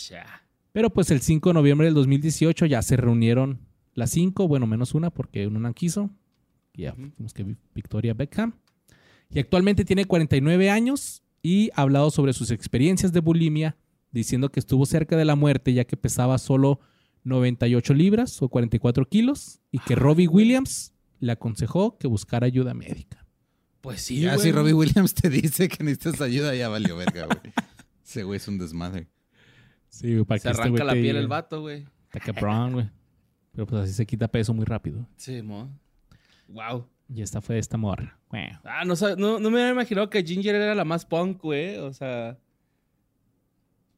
Ya. Pero pues el 5 de noviembre del 2018 ya se reunieron las cinco, bueno, menos una porque una no quiso. Ya Ujú. vimos que Vi- Victoria Beckham. Y actualmente tiene 49 años y ha hablado sobre sus experiencias de bulimia, diciendo que estuvo cerca de la muerte ya que pesaba solo 98 libras o 44 kilos y que Robbie Williams le aconsejó que buscara ayuda médica. Pues sí, Ya güey. si Robbie Williams te dice que necesitas ayuda, ya valió verga, güey. Ese güey es un desmadre. Sí, güey, para Se que este arranca güey la te piel el vato, güey. Está cabrón, güey. Pero pues así se quita peso muy rápido. Sí, mo. Wow. Y esta fue esta morra. Bueno. Ah, no, no, no me había imaginado que Ginger era la más punk, güey. O sea.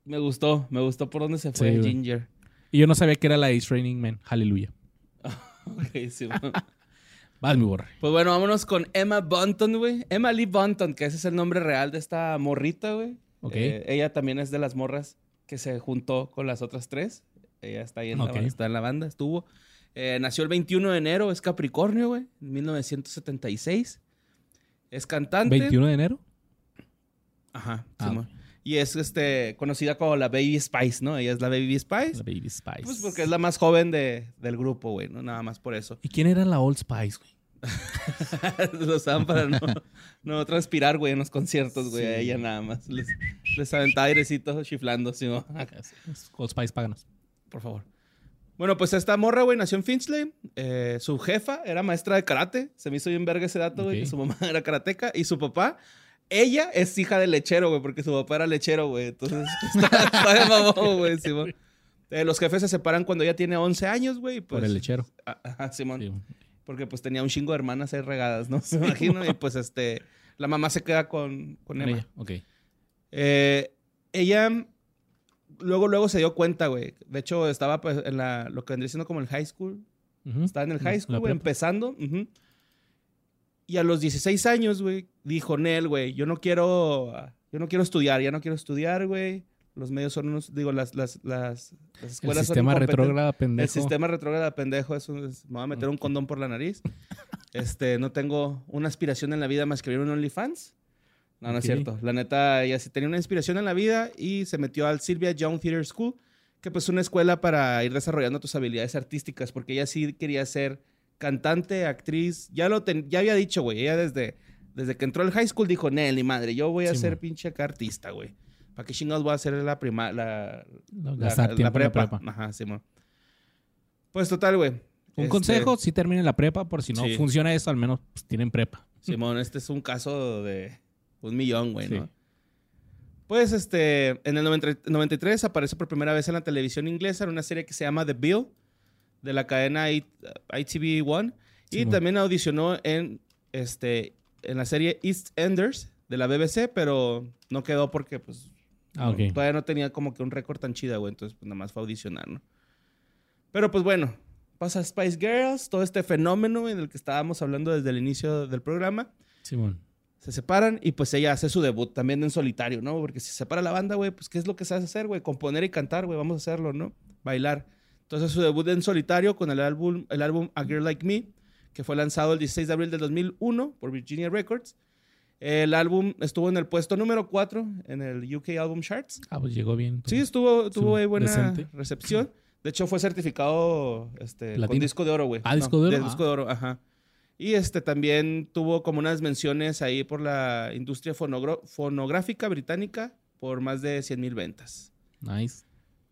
Me gustó, me gustó por dónde se fue Sí, güey. Ginger. Y yo no sabía que era la Ace Raining Man. Aleluya. [LAUGHS] Ok, sí. Vas, mi borre. Pues bueno, vámonos con Emma Bunton, güey. Emma Lee Bunton, que ese es el nombre real de esta morrita, güey. Ok. Eh, ella también es de las morras que se juntó con las otras tres. Ella está ahí en, la, está en la banda, estuvo. Eh, nació el 21 de enero, es Capricornio, güey, en 1976. Es cantante. 21 de enero. Ajá, Ah, Simón. Y es este, conocida como la Baby Spice, ¿no? Ella es la Baby Spice. La Baby Spice. Pues porque es la más joven de- del grupo, güey, ¿no? Nada más por eso. ¿Y quién era la Old Spice, güey? [LAUGHS] Lo usaban para no, no transpirar, güey, en los conciertos, güey. Sí. A ella nada más. Les, les aventaba airecito chiflando, ¿sí, no? Old Spice, páganos. Por favor. Bueno, pues esta morra, güey, nació en Finchley. Eh, su jefa era maestra de karate. Se me hizo bien verga ese dato, güey, Ok. que su mamá [LAUGHS] era karateca. Y su papá, ella es hija del lechero, güey, porque su papá era lechero, güey. Entonces, [LAUGHS] está, está de mamón, güey, [LAUGHS] Simón. Eh, los jefes se separan cuando ella tiene 11 años, güey. Pues, Por el lechero. Ah, Ajá, Simón. Sí. Porque pues tenía un chingo de hermanas ahí regadas, ¿no? [LAUGHS] Me imagino. Y pues este, la mamá se queda con, con Emma. ella. Ok. Eh, ella luego, luego se dio cuenta, güey. De hecho, estaba pues, en la, lo que vendría siendo como el high school. Ujú. Estaba en el high La- school, güey, empezando. ujú. Y a los 16 años, güey, dijo Nel, güey, yo no quiero, yo no quiero estudiar, ya no quiero estudiar, güey. Los medios son unos, digo, las, las, las, las El escuelas son sistema retrógrada, pendejo. El sistema retrógrada pendejo es, un- es- me voy a meter un condón por la nariz. [LAUGHS] Este, no tengo una aspiración en la vida más que abrir un OnlyFans. No, no es cierto. La neta, ella sí tenía una inspiración en la vida y se metió al Sylvia Young Theater School, que pues es una escuela para ir desarrollando tus habilidades artísticas, porque ella sí quería ser cantante, actriz. Ya lo ten- ya había dicho, güey. Ella desde, desde que entró al high school dijo, Nelly, madre, yo voy a Sí, ser man. pinche acá artista, güey. ¿Para qué chingados voy a hacer la prima, la, No, la, la la prepa? prepa. Ajá, Simón. Pues total, güey. Un Este, consejo, si terminen la prepa, por si no Sí. funciona eso, al menos pues, tienen prepa. Simón, este es un caso de un millón, güey, Sí. ¿no? Pues, este, en el 90 93 aparece por primera vez en la televisión inglesa en una serie que se llama The Bill, de la cadena ITV One. Y también audicionó en, este, en la serie East Enders de la BBC, pero no quedó porque, pues, Ah, no- todavía no tenía como que un récord tan chida, güey. Entonces, pues, nada más fue a audicionar, ¿no? Pero, pues, bueno, pasa Spice Girls, todo este fenómeno en el que estábamos hablando desde el inicio del programa. Simón. Se separan y pues ella hace su debut también en solitario, ¿no? Porque si se separa la banda, güey, pues ¿qué es lo que se hace hacer, güey? Componer y cantar, güey, vamos a hacerlo, ¿no? Bailar. Entonces su debut en solitario con el álbum, el álbum A Girl Like Me, que fue lanzado el 16 de abril del 2001 por Virginia Records. El álbum estuvo en el puesto número 4 en el UK Album Charts. Ah, pues llegó bien. Sí, estuvo, tuvo ahí buena decente. recepción. De hecho, fue certificado este, con disco de oro, güey. Ah, disco de oro. disco de oro, ajá. Y este también tuvo como unas menciones ahí por la industria fonográfica británica por más de 100 mil ventas. Nice.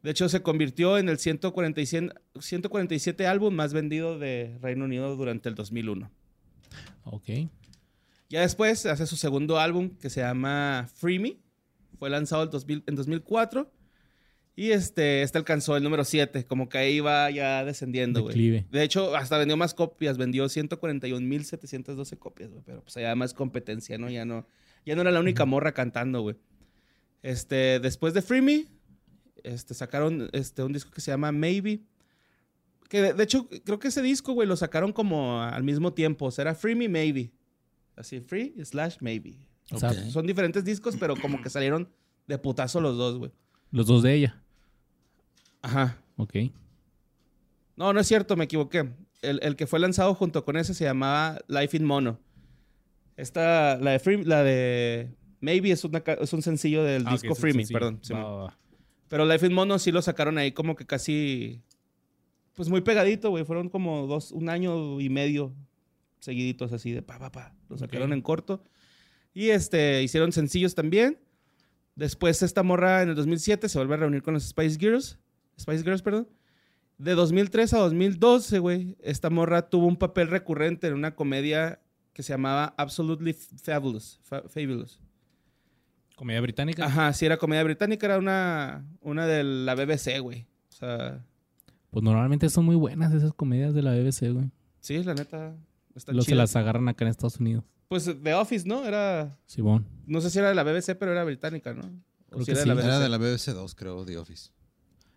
De hecho, se convirtió en el 147, 147 álbum más vendido de Reino Unido durante el 2001. Ok. Ya después hace su segundo álbum que se llama Free Me. Fue lanzado el 2000 en 2004. Y este, este alcanzó el número 7. Como que ahí iba ya descendiendo, güey. De hecho, hasta vendió más copias. Vendió 141.712 copias, güey. Pero pues había más competencia, ¿no? Ya no, ya no era la única morra cantando, güey. Este, después de Free Me, este, sacaron este, un disco que se llama Maybe. Que de, de hecho, creo que ese disco, güey, lo sacaron como al mismo tiempo. O sea, era Free Me Maybe. Así, Free slash Maybe. O sea, Ok. Son diferentes discos, pero como que salieron de putazo los dos, güey. los dos de ella. Ajá. Ok. No, no es cierto, me equivoqué. El, el que fue lanzado junto con ese se llamaba Life in Mono. Esta, la de, Free- la de Maybe es, una es un sencillo del Ah, disco sí, Free Me, perdón. Va, va. Pero Life in Mono sí lo sacaron ahí como que casi, pues muy pegadito, güey. Fueron como dos, un año y medio seguiditos así de pa, pa, pa. Lo sacaron Ok. en corto. Y este, hicieron sencillos también. Después esta morra en el 2007 se vuelve a reunir con los Spice Girls. Spice Girls, perdón. De 2003 a 2012, güey, esta morra tuvo un papel recurrente en una comedia que se llamaba Absolutely Fabulous. Fa- Fabulous. Comedia británica. Ajá, sí, era comedia británica, era una, una de la BBC, güey. O sea, Pues normalmente son muy buenas esas comedias de la BBC, güey. sí, la neta, está Los se las agarran acá en Estados Unidos. Pues The Office, ¿no? Era, Simón. no sé si era de la BBC, pero era británica, ¿no? O Creo si que era sí. de la BBC. Era de la BBC 2, creo, The Office.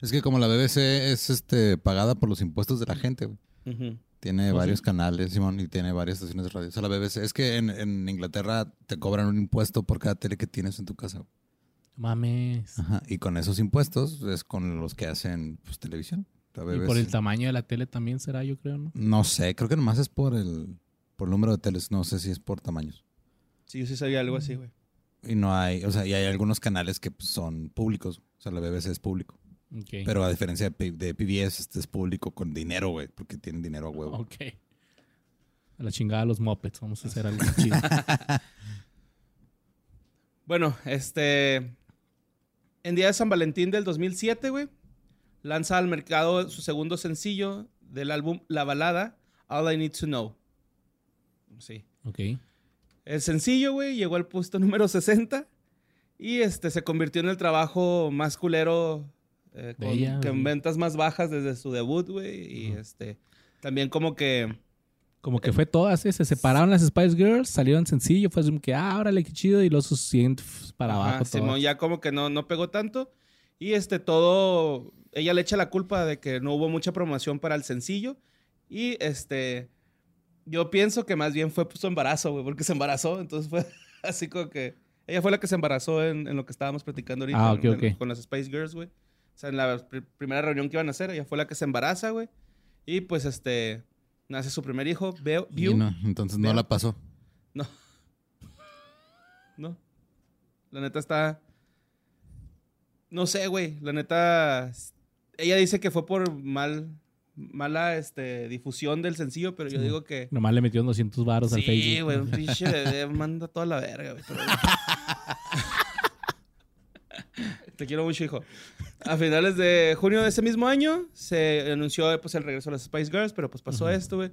Es que como la BBC es este pagada por los impuestos de la gente, güey. Ujú. Tiene ¿Oh, varios sí? canales, Simón, y tiene varias estaciones de radio. O sea, la BBC es que en, en Inglaterra te cobran un impuesto por cada tele que tienes en tu casa. Mames. Ajá. Y con esos impuestos es con los que hacen pues, televisión. La Y por el tamaño de la tele también será, yo creo, ¿no? No sé, creo que nomás es por el, por el número de teles. No sé si es por tamaños. Sí, yo sí sabía algo así, güey. Y no hay, o sea, y hay algunos canales que pues, son públicos. O sea, la BBC es público. Pero a diferencia de, P- de PBS, este es público con dinero, güey, porque tienen dinero a huevo. Ok. A la chingada los mopeds. Vamos a hacer algo [LAUGHS] chido. Bueno, este. En día de San Valentín del 2007, güey, lanza al mercado su segundo sencillo del álbum La Balada, All I Need to Know. Sí. Ok. El sencillo, güey, llegó al puesto número 60 y este se convirtió en el trabajo más culero eh, con, ella, con ventas más bajas desde su debut, güey. Y Ujú. este también como que Como que fue todas, ¿eh? Se separaron las Spice Girls, salieron sencillo, fue así como que, ah, órale, qué chido, y los siguientes para Ajá, abajo. Simón todas. ya como que no, no pegó tanto. Y este todo, ella le echa la culpa de que no hubo mucha promoción para el sencillo. Y este, yo pienso que más bien fue su embarazo, güey, porque se embarazó. Entonces fue [LAUGHS] así como que, ella fue la que se embarazó en, en lo que estábamos platicando ahorita. Ah, ok, en- ok. Con las Spice Girls, güey. O sea, en la pr- primera reunión que iban a hacer, ella fue la que se embaraza, güey. Y pues este, nace su primer hijo, Veo, Y View. no, entonces no la pasó. No. No. La neta está. No sé, güey. La neta. Ella dice que fue por mal. Mala este, difusión del sencillo, pero yo Sí. digo que. Nomás le metió 200 varos al Sí, Facebook. güey. Un pinche bebé manda toda la verga, güey. pero- [LAUGHS] [LAUGHS] [LAUGHS] Te quiero mucho, hijo. A finales de junio de ese mismo año se anunció pues, el regreso de las Spice Girls, pero pues pasó esto, güey.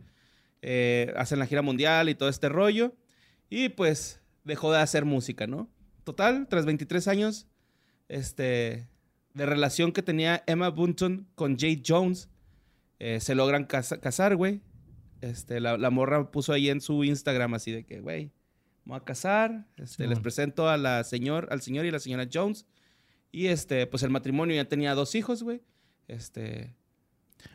Eh, hacen la gira mundial y todo este rollo. Y pues dejó de hacer música, ¿no? Total, tras 23 años este, de relación que tenía Emma Bunton con Jade Jones, eh, se logran casa- casar, güey. Este, la, la morra puso ahí en su Instagram así de que, güey, voy a casar. Este, les presento a la señor, al señor y la señora Jones. Y este, pues el matrimonio ya tenía dos hijos, güey. Este,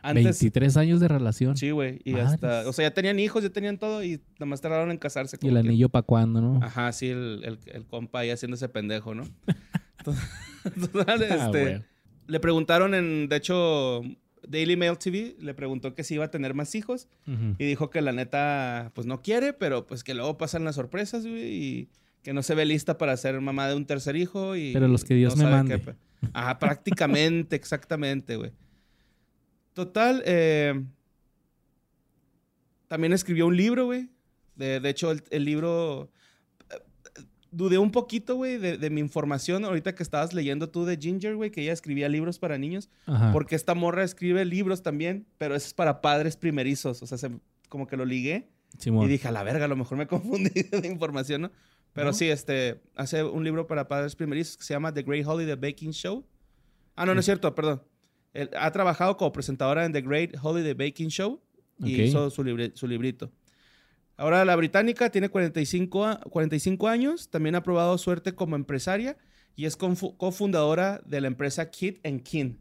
Antes, 23 años de relación. sí, güey. Y Madres. hasta, o sea, ya tenían hijos, ya tenían todo y nada más tardaron en casarse. y el que- anillo para cuándo, ¿no? Ajá, sí, el, el, el compa ahí haciéndose pendejo, ¿no? [LAUGHS] Total, Ah, este, le preguntaron en, de hecho, Daily Mail TV le preguntó que si iba a tener más hijos y dijo que la neta, pues no quiere, pero pues que luego pasan las sorpresas, güey, y que no se ve lista para ser mamá de un tercer hijo y... Pero los que Dios me mande. qué Ajá, prácticamente, [LAUGHS] exactamente, güey. Total, eh, también escribió un libro, güey. De, de hecho, el, el libro... eh, Dudé un poquito, güey, de, de mi información ahorita que estabas leyendo tú de Ginger, güey, que ella escribía libros para niños. Ajá. Porque esta morra escribe libros también, pero eso es para padres primerizos. O sea, se- como que lo ligué Simón. y dije, a la verga, a lo mejor me [LAUGHS] confundí de información, ¿no? Pero No. sí, este, hace un libro para padres primerizos que se llama The Great Holiday Baking Show. Ah, no, no es cierto, perdón. Él ha trabajado como presentadora en The Great Holiday Baking Show y hizo su, libre- su librito. Ahora la británica tiene 45, a- 45 años, también ha probado suerte como empresaria y es cofundadora de la empresa Kid and Kin,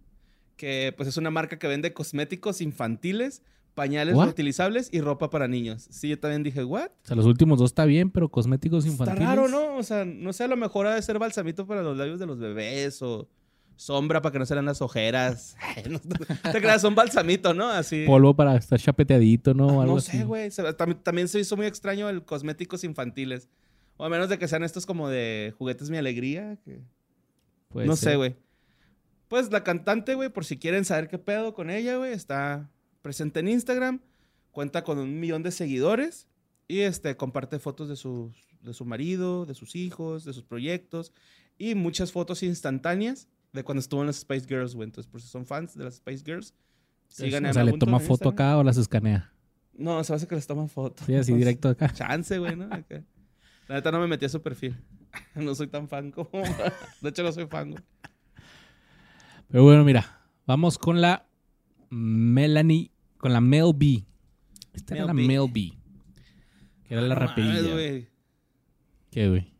que pues es una marca que vende cosméticos infantiles, pañales What? reutilizables y ropa para niños. Sí, yo también dije, ¿what? O sea, los últimos dos está bien, pero cosméticos infantiles. Está raro, ¿no? O sea, no sé, a lo mejor ha de ser balsamito para los labios de los bebés o sombra para que no se las ojeras. [LAUGHS] no te creas, son balsamito, ¿no? Así. Polvo para estar chapeteadito, ¿no? Algo no sé, güey. También, también se hizo muy extraño el cosméticos infantiles. O a menos de que sean estos como de juguetes mi alegría. que- Puede no ser. sé, güey. Pues la cantante, güey, por si quieren saber qué pedo con ella, güey, está presente en Instagram. Cuenta con un millón de seguidores. Y este, comparte fotos de su, de su marido, de sus hijos, de sus proyectos. Y muchas fotos instantáneas de cuando estuvo en las Spice Girls, güey. Entonces, por si son fans de las Spice Girls, sigan o sea, le toma foto Instagram. acá o las escanea. No, se hace que les toman fotos. Sí, así directo acá. [LAUGHS] Chance, güey, ¿no? Acá. La neta no me metí a su perfil. [LAUGHS] No soy tan fan como... [LAUGHS] De hecho, no soy fan, güey. Pero bueno, mira, vamos con la Melanie, con la Mel B. Esta era la Mel B. Mel B. Que era la No mames. ¿Qué, güey?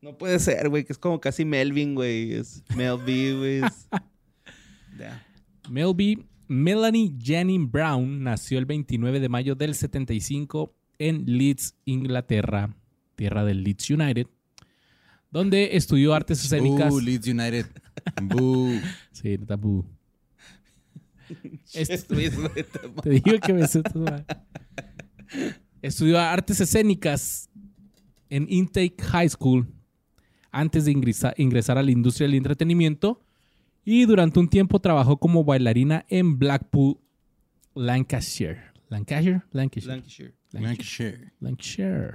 No puede ser, güey, que es como casi Melvin, güey. Es Mel B, güey. es-. [LAUGHS] Mel B. Melanie Jennings Brown nació el 29 de mayo del 75 en Leeds, Inglaterra, tierra del Leeds United, donde estudió artes escénicas. Uh, Leeds United. Boo. [LAUGHS] Sí, neta, bu. Güey, [LAUGHS] [LAUGHS] te- digo que me sé todo mal. Estudió artes escénicas en Intake High School antes de ingresa- ingresar a la industria del entretenimiento y durante un tiempo trabajó como bailarina en Blackpool, Lancashire. Lancashire, Lancashire. Lancashire. Lancashire. Lancashire.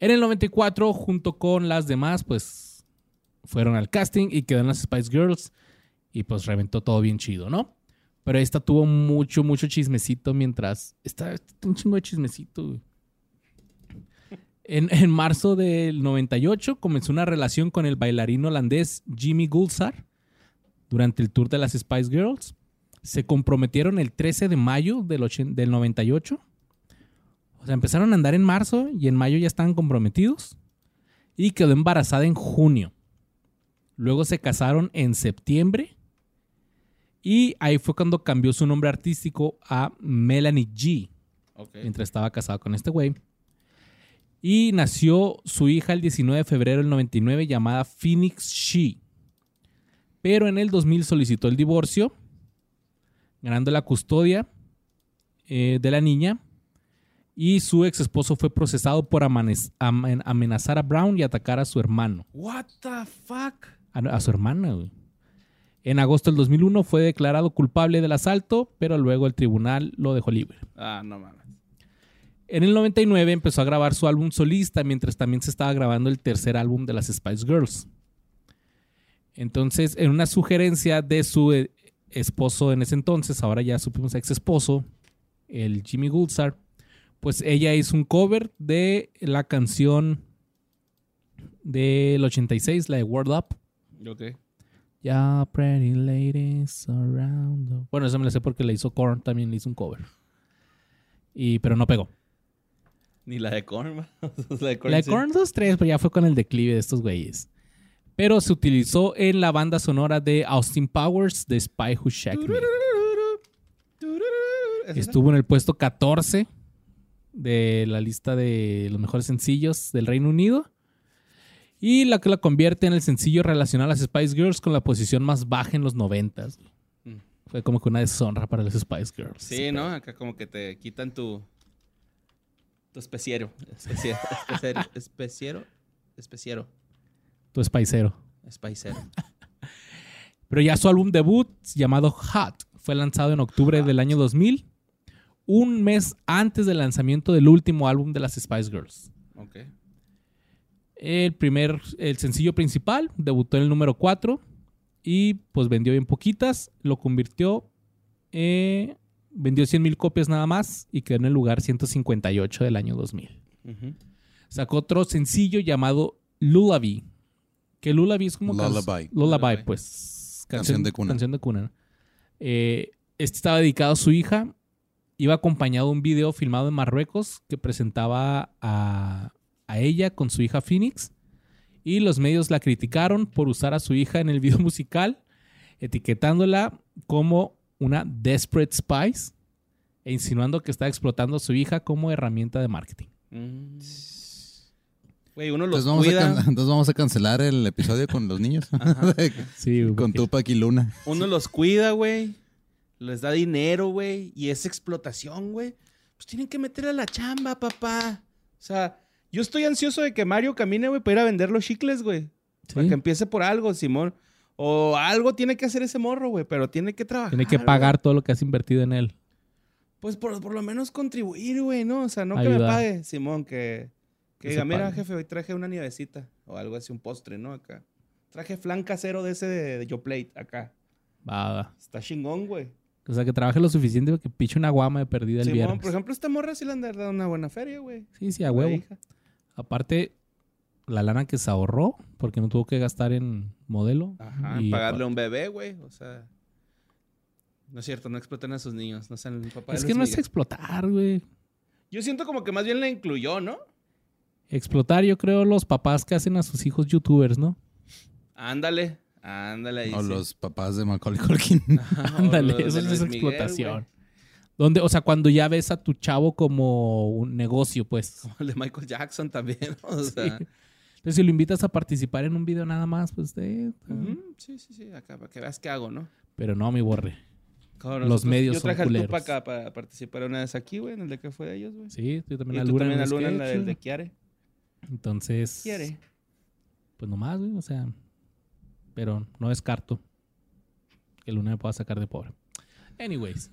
En el 94, junto con las demás, pues fueron al casting y quedó en las Spice Girls y pues reventó todo bien chido, ¿no? Pero esta tuvo mucho, mucho chismecito mientras... Está, un chingo de chismecito. En, en marzo del 98 comenzó una relación con el bailarín holandés Jimmy Gulsar durante el tour de las Spice Girls. Se comprometieron el 13 de mayo del 98. O sea, empezaron a andar en marzo y en mayo ya estaban comprometidos. Y quedó embarazada en junio. Luego se casaron en septiembre. Y ahí fue cuando cambió su nombre artístico a Melanie G. Ok. Mientras estaba casada con este güey. Y nació su hija el 19 de febrero del 99 llamada Phoenix She. Pero en el 2000 solicitó el divorcio, ganando la custodia eh, de la niña. Y su ex esposo fue procesado por amenazar a Brown y atacar a su hermano. What the fuck? A, a su hermana, güey. En agosto del 2001 fue declarado culpable del asalto, pero luego el tribunal lo dejó libre. Ah, no mames. En el 99 empezó a grabar su álbum solista, mientras también se estaba grabando el tercer álbum de las Spice Girls. Entonces, en una sugerencia de su eh, esposo en ese entonces, ahora ya supimos ex esposo, el Jimmy Gulsar, pues ella hizo un cover de la canción del 86, la de World Up. Ok. Ya, pretty ladies around. the- Bueno, eso me lo sé porque le hizo Korn, también le hizo un cover. Y, pero no pegó. Ni la de Korn, [LAUGHS] la de Korn. La de sí. Korn 2, 3, pero ya fue con el declive de estos güeyes. Pero se utilizó en la banda sonora de Austin Powers de Spy Who Shagged Me. Estuvo en el puesto 14 de la lista de los mejores sencillos del Reino Unido. Y la que la convierte en el sencillo relacionado a las Spice Girls con la posición más baja en los 90. Mm. Fue como que una deshonra para las Spice Girls. Sí, ¿no? Acá como que te quitan tu. Tu especiero. Especiero. [LAUGHS] Especiero. Especiero. Especiero. Tu Spicero. Spicero. [LAUGHS] Pero ya su álbum debut, llamado Hot, fue lanzado en octubre del año 2000, un mes antes del lanzamiento del último álbum de las Spice Girls. Ok. El primer, el sencillo principal, debutó en el número 4 y pues vendió bien poquitas, lo convirtió, eh, vendió 100 mil copias nada más y quedó en el lugar 158 del año 2000. Ujú. Sacó otro sencillo llamado Lullaby, que Lullaby es como... Lullaby. Lullaby, Lullaby. pues. Canción de cuna. Canción de cuna. ¿no? Eh, este estaba dedicado a su hija. Iba acompañado de un video filmado en Marruecos que presentaba a, a ella con su hija Phoenix. Y los medios la criticaron por usar a su hija en el video [LAUGHS] musical, etiquetándola como una desperate spice e insinuando que está explotando a su hija como herramienta de marketing. Mm. Güey, uno los Entonces vamos, a cuida. entonces vamos a cancelar el episodio con los niños. [LAUGHS] [LAUGHS] Sí, con Tupac y Luna. Uno los cuida, güey. Les da dinero, güey. Y es explotación, güey. Pues tienen que meterle a la chamba, papá. O sea, yo estoy ansioso de que Mario camine, güey, para ir a vender los chicles, güey. Para que empiece por algo, Simón. O algo tiene que hacer ese morro, güey. Pero tiene que trabajar. Tiene que güey. pagar todo lo que has invertido en él. Pues por, por lo menos contribuir, güey, ¿no? O sea, no que me pague, Simón, que, que Que diga, mira, pague". jefe, hoy traje una nievecita. O algo así, un postre, ¿no? Acá. Traje flan casero de ese de, de Yo Plate, acá. Va, va. Está chingón, güey. O sea, que trabaje lo suficiente para que piche una guama de perdida el Simón, viernes. por ejemplo, esta morra sí le han dado una buena feria, güey. Sí, sí, a huevo. Aparte, la lana que se ahorró, porque no tuvo que gastar en modelo. Ajá, y pagarle a un bebé, güey. O sea. No es cierto, no exploten a sus niños. No sean el papá de Es que no es explotar, güey. Yo siento como que más bien la incluyó, ¿no? Explotar, yo creo, los papás que hacen a sus hijos youtubers, ¿no? Ándale, ándale ahí. O sí. los papás de Macaulay Culkin. [LAUGHS] Ándale, eso es Luis Miguel, explotación. Donde, o sea, cuando ya ves a tu chavo como un negocio, pues. güey. El de Michael Jackson también, ¿no? O sea. Entonces, si lo invitas a participar en un video nada más, pues de... Sí, sí, sí. Acá, para que veas qué hago, ¿no? Pero no, mi borre. Cabrón, Los nosotros- medios Yo son traje al culeros. Tupac acá para participar una vez aquí, güey, en el de que fue de ellos, güey. Sí, yo también Y a tú Luna también en a Luna en la del de Kiare. Entonces, Kiare. pues nomás, güey, o sea, pero no descarto que Luna me pueda sacar de pobre. Anyways.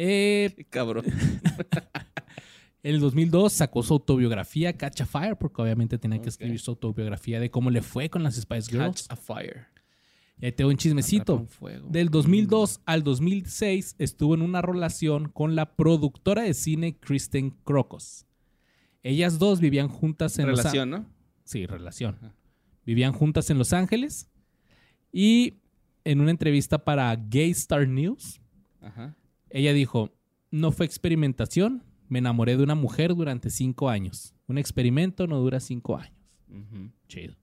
Eh, Cabrón. en [LAUGHS] el 2002 sacó su autobiografía Catch a Fire, porque obviamente tenía que escribir su autobiografía de cómo le fue con las Spice Catch Girls. a fire. Y ahí tengo un chismecito. un fuego. Del 2002 al 2006 estuvo en una relación con la productora de cine Kristen Crocos. Ellas dos vivían juntas en Los Ángeles. Relación, ¿no? Sí, relación. Ajá. Vivían juntas en Los Ángeles y en una entrevista para Gay Star News, Ajá. Ella dijo, no fue experimentación, me enamoré de una mujer durante cinco años. Un experimento no dura cinco años. Chido.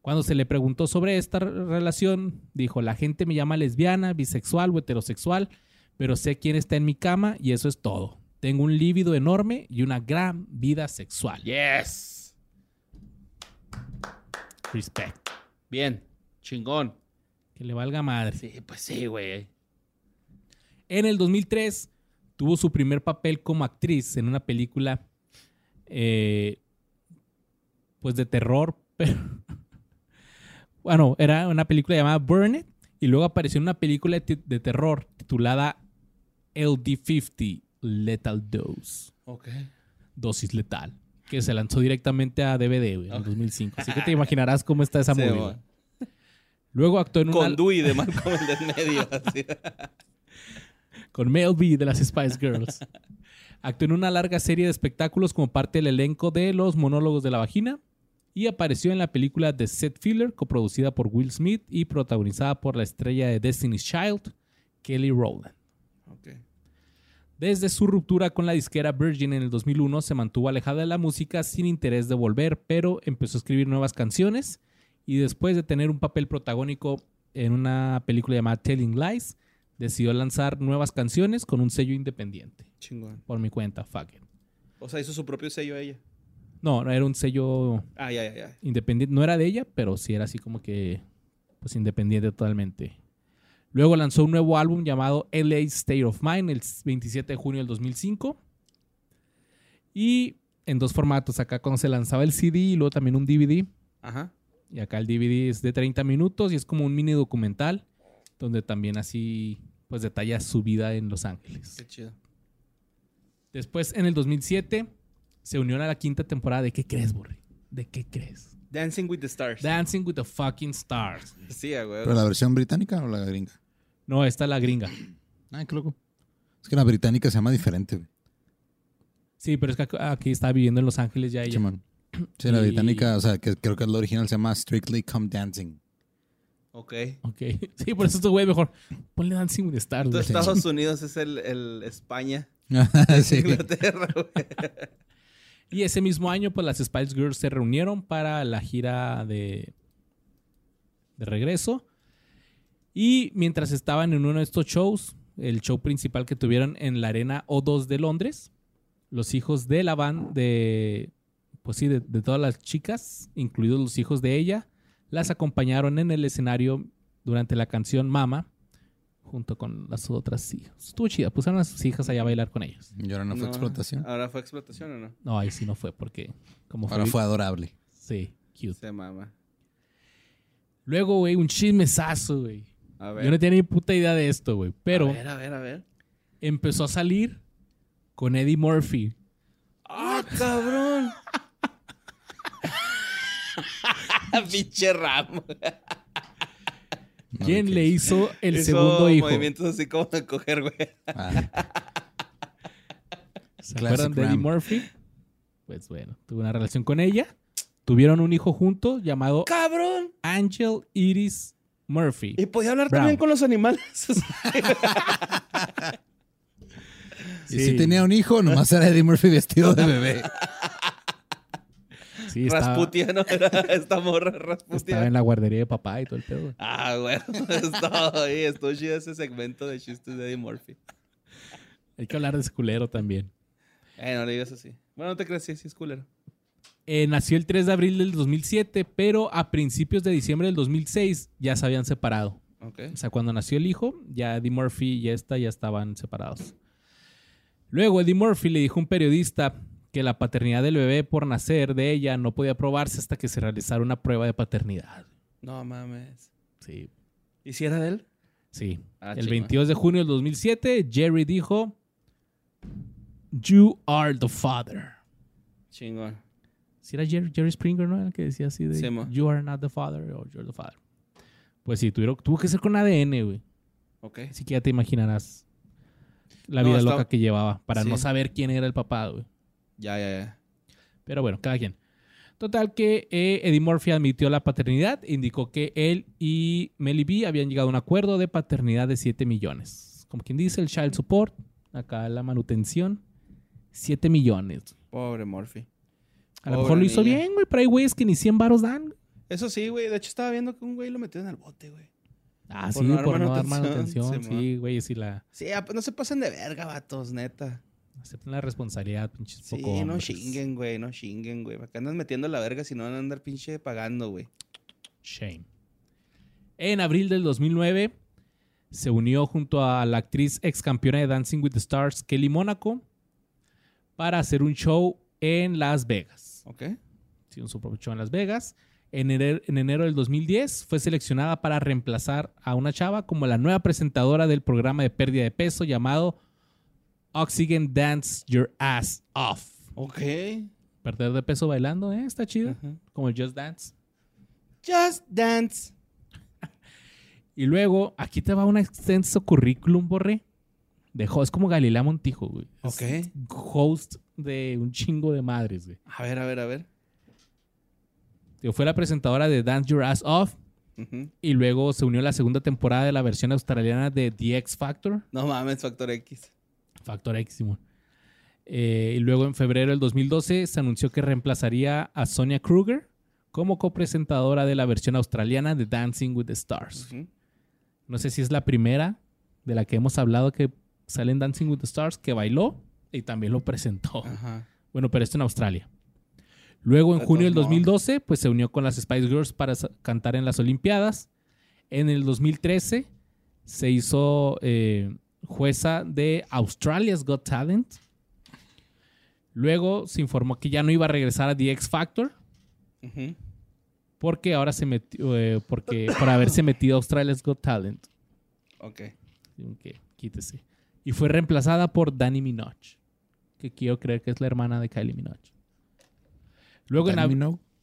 Cuando se le preguntó sobre esta re- relación, dijo, la gente me llama lesbiana, bisexual o heterosexual, pero sé quién está en mi cama y eso es todo. Tengo un líbido enorme y una gran vida sexual. Yes. Respect. Bien. Chingón. Que le valga madre. Sí, pues sí, güey. En el 2003 tuvo su primer papel como actriz en una película, eh, pues de terror, [LAUGHS] pero bueno, era una película llamada Burn It y luego apareció en una película de, terror titulada LD50 Lethal Dose, Ok. dosis letal, que se lanzó directamente a DVD güey, en el Ok. 2005. Así que te imaginarás cómo está [LAUGHS] esa Sí, movie. Luego actuó en una, Con Dewey de Malcolm el del medio. así. [LAUGHS] con Mel B de las Spice Girls. [LAUGHS] Actuó en una larga serie de espectáculos como parte del elenco de Los Monólogos de la Vagina y apareció en la película The Set Filler, coproducida por Will Smith y protagonizada por la estrella de Destiny's Child, Kelly Rowland. Desde su ruptura con la disquera Virgin en el 2001 se mantuvo alejada de la música sin interés de volver, pero empezó a escribir nuevas canciones y después de tener un papel protagónico en una película llamada Telling Lies, decidió lanzar nuevas canciones con un sello independiente. Chingón. Por mi cuenta, fuck it. O sea, hizo su propio sello ella. No, no era un sello Ah, ya, ya, ya. independiente. No era de ella, pero sí era así como que, pues independiente totalmente. Luego lanzó un nuevo álbum llamado LA State of Mind el 27 de junio del 2005. Y en dos formatos. Acá cuando se lanzaba el CD y luego también un DVD. Ajá. Y acá el DVD es de 30 minutos y es como un mini documental donde también así pues detalla su vida en Los Ángeles. Qué chido. Después en el 2007 se unió a la quinta temporada de ¿Qué crees, Borre? ¿De qué crees? Dancing with the Stars. Dancing with the fucking stars. sí, güey. ¿Pero la versión británica o la gringa? No, esta es la gringa. [CLEARS THROAT] Ay, qué loco. Es que la británica se llama diferente, güey. Sí, pero es que aquí está viviendo en Los Ángeles ya ella. Simón. Sí, la Y- británica, o sea, que creo que la original, se llama Strictly Come Dancing. Ok. Ok. [LAUGHS] Sí, por eso este güey mejor. Ponle Dancing with Stars. güey. Entonces, Estados [LAUGHS] Unidos es el, el España. [LAUGHS] sí. Inglaterra, güey. Y ese mismo año, pues las Spice Girls se reunieron para la gira de, de regreso. Y mientras estaban en uno de estos shows, el show principal que tuvieron en la Arena O2 de Londres, los hijos de la banda, de, pues sí, de, de todas las chicas, incluidos los hijos de ella, las acompañaron en el escenario durante la canción Mama, junto con las otras hijas. Estuvo chida, pusieron a sus hijas allá a bailar con ellos. Y ahora no fue No, explotación. ¿Ahora fue explotación o no? No, ahí sí no fue, porque como Ahora fue adorable. Sí, cute. Se mama. Luego, güey, un chismesazo, güey. A ver. Yo no tenía ni puta idea de esto, güey. Pero A ver, a ver, a ver. empezó a salir con Eddie Murphy. ¡Ah, cabrón! [LAUGHS] Pinche ramo. No ¿Quién le hizo el Hizo segundo hijo? movimientos así como de coger, güey. Ah, [LAUGHS] ¿Se Classic acuerdan de Eddie. Murphy? Pues bueno, tuvo una relación con ella. Tuvieron un hijo juntos llamado ¡Cabrón! Angel Iris Murphy. Y podía hablar Brown. también con los animales. [LAUGHS] Y si tenía un hijo, nomás era Eddie Murphy vestido de bebé. Sí, estaba, Rasputia, ¿no? [LAUGHS] Era esta morra Rasputia. estaba en la guardería de papá y todo el pedo. Ah, güey. Estuvo ahí. Estuvo chido ese segmento de chistes de Eddie Murphy. Hay que hablar de ese culero también. Eh, no le digas así. Bueno, no te creas, sí, sí es culero. Eh, nació el 3 de abril del 2007, pero a principios de diciembre del 2006 ya se habían separado. Ok. O sea, cuando nació el hijo, ya Eddie Murphy y esta ya estaban separados. Luego Eddie Murphy le dijo a un periodista que la paternidad del bebé por nacer de ella no podía probarse hasta que se realizara una prueba de paternidad. No mames. Sí, ¿Y si era de él? sí. Ah, el chingón. 22 de junio del 2007, Jerry dijo, You are the father. Chingón. Si era Jerry, Jerry Springer, ¿no? El que decía así de. You are not the father or you're the father. Pues sí, tuvieron, tuvo que ser con ADN, güey. Ok. Así que ya te imaginarás la No, vida está- loca que llevaba para Sí. no saber quién era el papá, güey. Ya, ya, ya. Pero bueno, cada quien. Total que eh, Eddie Murphy admitió la paternidad, indicó que él y Melly B habían llegado a un acuerdo de paternidad de 7 millones. Como quien dice, el child support, acá la manutención, 7 millones. Pobre Murphy. A lo mejor lo hizo bien, güey, pero hay güeyes que ni 100 varos dan. Eso sí, güey. De hecho, estaba viendo que un güey lo metió en el bote, güey. Ah, Por sí, no por no dar manutención, Sí, güey, sí la... Sí, ah, pues no se pasen de verga, vatos, neta. Acepten la responsabilidad, pinches Sí, poco no chinguen, güey. No chinguen, güey. Acá andan metiendo la verga si no van a andar pinche pagando, güey. Shame. En abril del 2009 se unió junto a la actriz ex campeona de Dancing with the Stars, Kelly Monaco, para hacer un show en Las Vegas. ¿Ok? Hicieron su propio show en Las Vegas. En enero, en enero del 2010 fue seleccionada para reemplazar a una chava como la nueva presentadora del programa de pérdida de peso llamado Oxygen Dance Your Ass Off. Ok. Perder de peso bailando, ¿eh? Está chido. Como el Just Dance. Just dance. Y luego, aquí te va un extenso currículum, borre. De host, es como Galilea Montijo, güey. Es Ok. Host de un chingo de madres, güey. A ver, a ver, a ver. Fue la presentadora de Dance Your Ass Off. Y luego se unió a la segunda temporada de la versión australiana de The X Factor. No mames, Factor X. Factor X. Eh, y luego en febrero del 2012 se anunció que reemplazaría a Sonia Kruger como copresentadora de la versión australiana de Dancing with the Stars. No sé si es la primera de la que hemos hablado que sale en Dancing with the Stars, que bailó y también lo presentó. Bueno, pero esto en Australia. Luego, en junio del todos modos. 2012, pues se unió con las Spice Girls para cantar en las Olimpiadas. En el 2013 se hizo eh, jueza de Australia's Got Talent. Luego se informó que ya no iba a regresar a The X Factor porque ahora se metió, eh, porque por haberse metido a Australia's Got Talent. Ok. Ok, quítese. Y fue reemplazada por Dani Minogue, que quiero creer que es la hermana de Kylie Minogue. Luego en,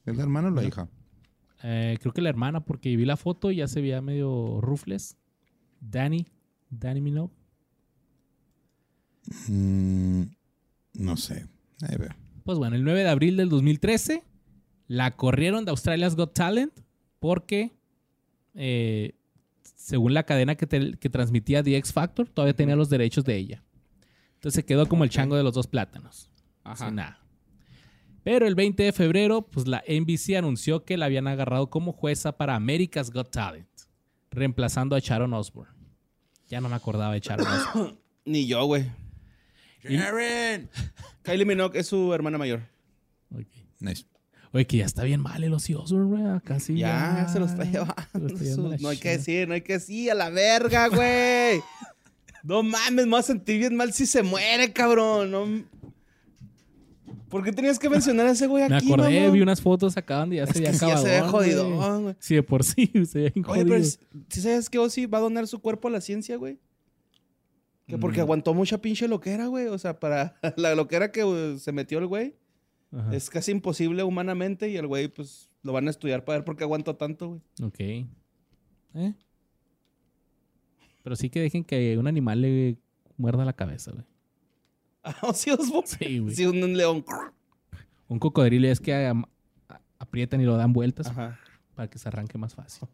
¿Es la hermana o la No. hija? Eh, creo que la hermana, porque vi la foto y ya se veía medio rufles. Danny, Danny Minogue. Mm, no sé. Ahí veo. Pues bueno, el 9 de abril del 2013 la corrieron de Australia's Got Talent porque, eh, según la cadena que, te- que transmitía The X Factor, todavía tenía los derechos de ella. Entonces se quedó como el chango de los dos plátanos. Ajá. Sin nada. Pero el 20 de febrero, pues la NBC anunció que la habían agarrado como jueza para America's Got Talent, reemplazando a Sharon Osbourne. Ya no me acordaba de Sharon Osbourne. [COUGHS] Ni yo, güey. Sharon. [LAUGHS] Kylie Minogue es su hermana mayor. Ok. Nice. Oye, que ya está bien mal el Ozzy Osbourne, güey. Casi ya, se lo está llevando. se lo está llevando no hay que decir, no hay que decir, a la verga, güey. no mames, me voy a sentir bien mal si se muere, cabrón. No... ¿Por qué tenías que mencionar a ese güey Me aquí, acordé, mamón? vi unas fotos acaban de ya Es se había sí, ya se ve acabado. jodidón, güey. Sí, de por sí, [LAUGHS] se ve bien Oye, jodido. pero si sabes que Ozzy va a donar su cuerpo a la ciencia, güey? Que porque Mm. aguantó mucha pinche loquera, güey. O sea, para [LAUGHS] la loquera que uh, se metió el güey, Ajá. es casi imposible humanamente y el güey, pues, lo van a estudiar para ver por qué aguantó tanto, güey. Ok. ¿Eh? Pero sí que dejen que un animal le muerda la cabeza, güey. [LAUGHS] Ah, Osbourne. Sí, güey. Sí, un, un león. Un cocodrilo es que aprietan y lo dan vueltas Ajá. para que se arranque más fácil.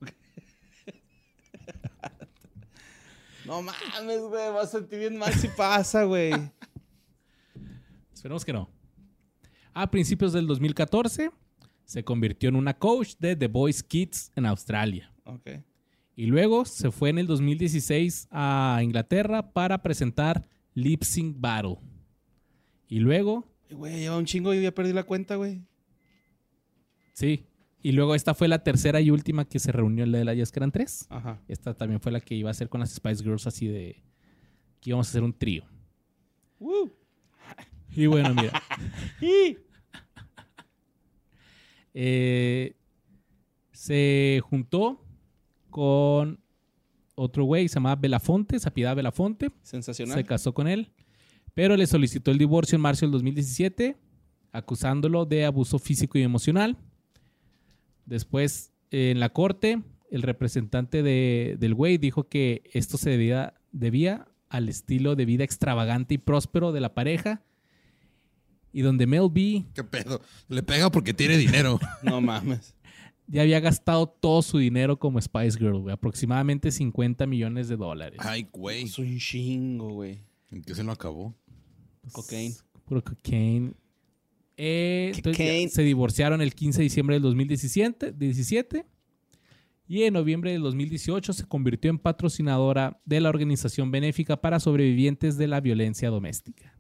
No mames, güey. Vas a sentir bien mal si pasa, güey. [LAUGHS] Esperemos que no. A principios del 2014 se convirtió en una coach de The Boys Kids en Australia. Ok. Y luego se fue en el 2016 a Inglaterra para presentar Lip Sync Battle. Y luego, Güey, lleva un chingo y ya perdí la cuenta, güey. sí. Y luego esta fue la tercera y última que se reunió la de la Jazz, que eran tres. Ajá. Esta también fue la que iba a hacer con las Spice Girls así de... Que íbamos a hacer un trío. Uh. [LAUGHS] Y bueno, mira. [LAUGHS] Eh, se juntó con otro güey, se llamaba Belafonte, se apellidaba Belafonte. Sensacional. Se casó con él, pero le solicitó el divorcio en marzo del 2017, acusándolo de abuso físico y emocional. Después, eh, en la corte, el representante de- del güey dijo que esto se debía, debía al estilo de vida extravagante y próspero de la pareja, y donde Mel B ¿Qué pedo? Le pega porque tiene dinero. [LAUGHS] No mames. ya había gastado todo su dinero como Spice Girl, güey, aproximadamente 50 millones de dólares. Ay, güey. Es un chingo, güey. ¿En qué se lo acabó? Cocaine. Puro cocaine. Eh, entonces se divorciaron el 15 de diciembre del 2017 17, y en noviembre del 2018 se convirtió en patrocinadora de la organización benéfica para sobrevivientes de la violencia doméstica.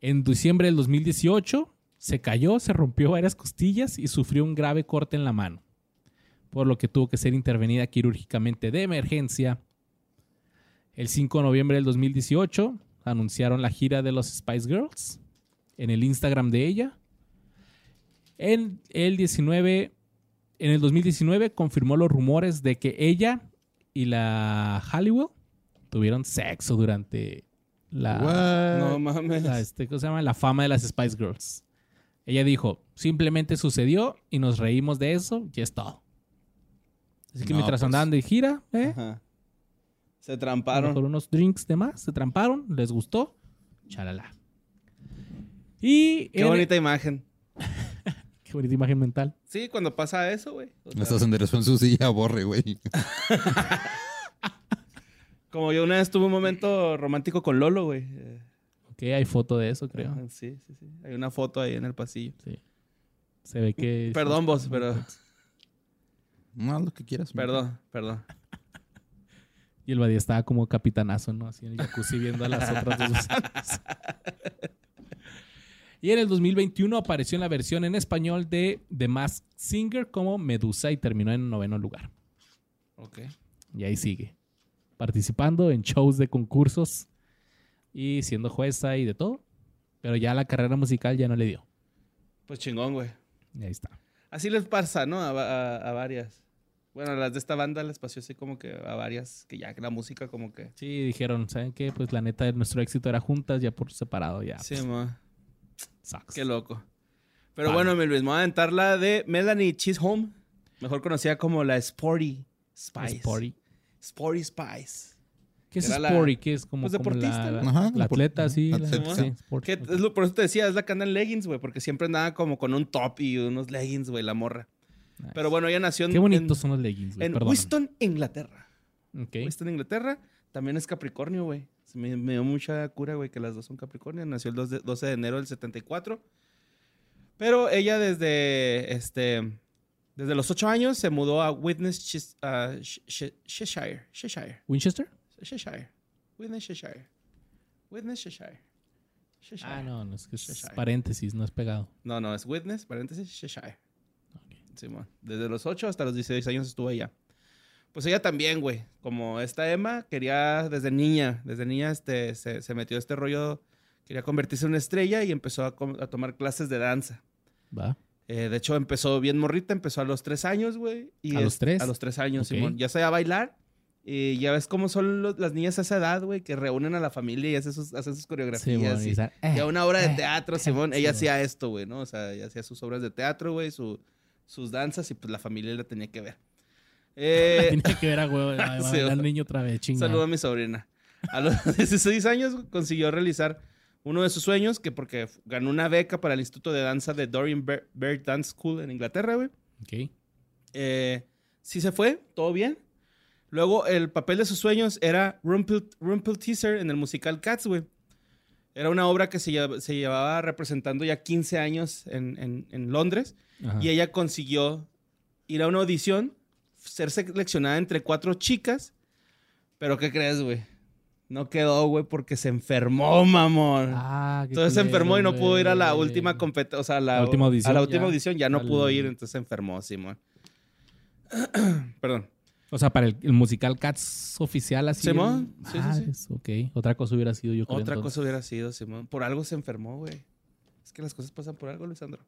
En diciembre del 2018 se cayó, se rompió varias costillas y sufrió un grave corte en la mano, por lo que tuvo que ser intervenida quirúrgicamente de emergencia. El 5 de noviembre del 2018 anunciaron la gira de los Spice Girls en el Instagram de ella. En el 19 en el 2019 confirmó los rumores de que ella y la Halliwell tuvieron sexo durante la, What? No mames. la, este, ¿cómo se llama? la fama de las Spice Girls. Ella dijo, simplemente sucedió y nos reímos de eso y es todo. Así que No, mientras pues. andaban de gira, ¿eh? Ajá. Se tramparon. mejor unos drinks de más, se tramparon, les gustó, chalala. Y Qué en- bonita imagen. [LAUGHS] qué bonita imagen mental. Sí, cuando pasa eso, güey. O sea, Estás enderezó en su silla, borre, güey. [LAUGHS] Como yo una vez tuve un momento romántico con Lolo, güey. Eh, Ok, hay foto de eso, creo. ajá, Sí, sí, sí. Hay una foto ahí en el pasillo. Sí. Se ve que. Perdón, vos, pero... No, lo que quieras. Perdón, perdón. [LAUGHS] Y el Badía estaba como capitanazo, ¿no? Así en el jacuzzi viendo a las otras dos gusanas. Y en el 2021 apareció en la versión en español de The Masked Singer como Medusa y terminó en noveno lugar. Ok. Y ahí sigue. Participando en shows de concursos y siendo jueza y de todo. Pero ya la carrera musical ya no le dio. Pues chingón, güey. Y ahí está. Así les pasa, ¿no? A, a- a varias. Bueno, a las de esta banda les pasó así como que a varias, que ya la música como que... Sí, dijeron, ¿saben qué? Pues la neta, nuestro éxito era juntas, ya por separado, ya. Sí, pues, ma. Sucks. Qué loco. Pero Vale. bueno, mi Luis, me voy a aventar la de Melanie Chisholm, mejor conocida como la Sporty Spice. Sporty. Sporty Spice. ¿Qué es Era la- Sporty? ¿Qué es como, pues, como deportista, la, güey. la- Ajá, la atleta, depor- sí? la- sí, Sporty, es lo- por eso te decía, es la que anda en leggings, güey, porque siempre andaba como con un top y unos leggings, güey, la morra. Nice. Pero bueno, ella nació en, Qué bonitos en, son los leggings, güey. en perdóname. Winston, Inglaterra. Ok. Winston, Inglaterra. También es Capricornio, güey. Me, me dio mucha cura, güey, que las dos son Capricornio. Nació el 2 de- 12 de enero del 74. Pero ella desde, este, desde los 8 años se mudó a Witness, Chis- Sh- Cheshire. Cheshire. ¿Winchester? Cheshire. Witness, Cheshire. Witness, Cheshire. Cheshire. Ah, no, no, es que es Cheshire. paréntesis, no es pegado. No, no, es Witness, paréntesis, Cheshire. Simón. Desde los 8 hasta los 16 años estuvo allá. Pues ella también, güey. Como esta Emma quería desde niña, desde niña este, se, se metió a este rollo, quería convertirse en una estrella y empezó a, a tomar clases de danza. Va. Eh, de hecho, empezó bien morrita, empezó a los 3 años, güey. y ¿A es- los tres? A los 3 años. Simón. Ya sabía bailar. Y ya ves cómo son los- las niñas a esa edad, güey, que reúnen a la familia y hacen sus, hacen sus coreografías. Simón, y- eh, ya una obra de eh, teatro, eh, Simón. Ella hacía esto, güey, ¿no? O sea, ella hacía sus obras de teatro, güey, su- sus danzas y pues la familia la tenía que ver. Eh, [LAUGHS] Tiene que ver a huevo. [LAUGHS] Sí, va. niño otra vez, chingada. saludo a mi sobrina. A los [LAUGHS] 16 años consiguió realizar uno de sus sueños, que porque ganó una beca para el Instituto de Danza de Dorian Bear Dance School en Inglaterra, güey. Ok. Eh, sí se fue, todo bien. Luego, el papel de sus sueños era Rumpel, Rumpel Teaser en el musical Cats, güey. Era una obra que se, se llevaba representando ya 15 años en, en- en Londres. Ajá. Y ella consiguió ir a una audición, ser seleccionada entre cuatro chicas. Pero, ¿qué crees, güey? No quedó, güey, porque se enfermó, mamón. Ah, qué entonces se enfermó y no pudo ir a la güey. última competencia, o sea, a la, La última audición, a la última ya. audición ya no pudo ir, entonces se enfermó, Simón. [CLEARS THROAT] Perdón. O sea, para el, el musical Cats oficial así. Simón, el- sí, sí, Ok. Otra cosa hubiera sido yo creo Otra entonces. cosa hubiera sido, Simón. Por algo se enfermó, güey. Es que las cosas pasan por algo, Luisandro.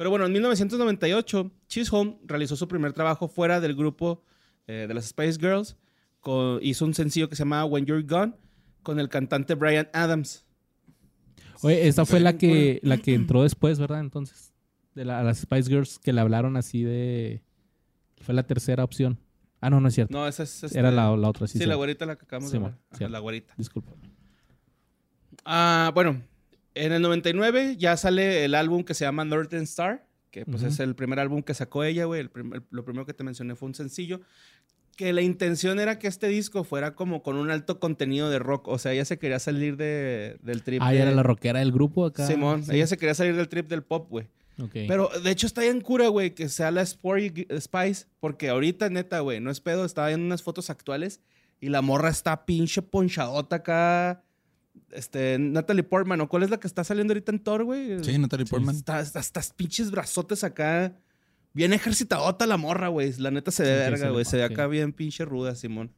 Pero bueno, en 1998, Chisholm realizó su primer trabajo fuera del grupo eh, de las Spice Girls. hizo un sencillo que se llamaba When You're Gone con el cantante Brian Adams. Oye, esta fue la Sí, que, la que entró después, ¿verdad? Entonces. De la- a las Spice Girls que le hablaron así de. Fue la tercera opción. Ah, no, no es cierto. No, esa es. este- Era la, la otra, sí. Sí, sí. la güerita la que acabamos de ver. Cierto. La güerita. Disculpa. Ah, bueno, en el 99 ya sale el álbum que se llama Northern Star, que pues es el primer álbum que sacó ella, güey. El el- lo primero que te mencioné fue un sencillo. Que la intención era que este disco fuera como con un alto contenido de rock. O sea, ella se quería salir de, del trip. Ah, de- ella era la rockera del grupo acá. Simón, Sí. ella se quería salir del trip del pop, güey. Ok. Pero de hecho está bien cura, güey, que sea la Sporty Spice. Porque ahorita, neta, güey, no es pedo. Estaba viendo unas fotos actuales y la morra está pinche ponchadota acá. Este, Natalie Portman, ¿o cuál es la que está saliendo ahorita en Thor, güey? Sí, Natalie Portman. Está, está- estas pinches brazotes acá. Bien ejercitadota la morra, güey. La neta se ve Sí, verga, güey. Se ve acá bien pinche ruda, Simón.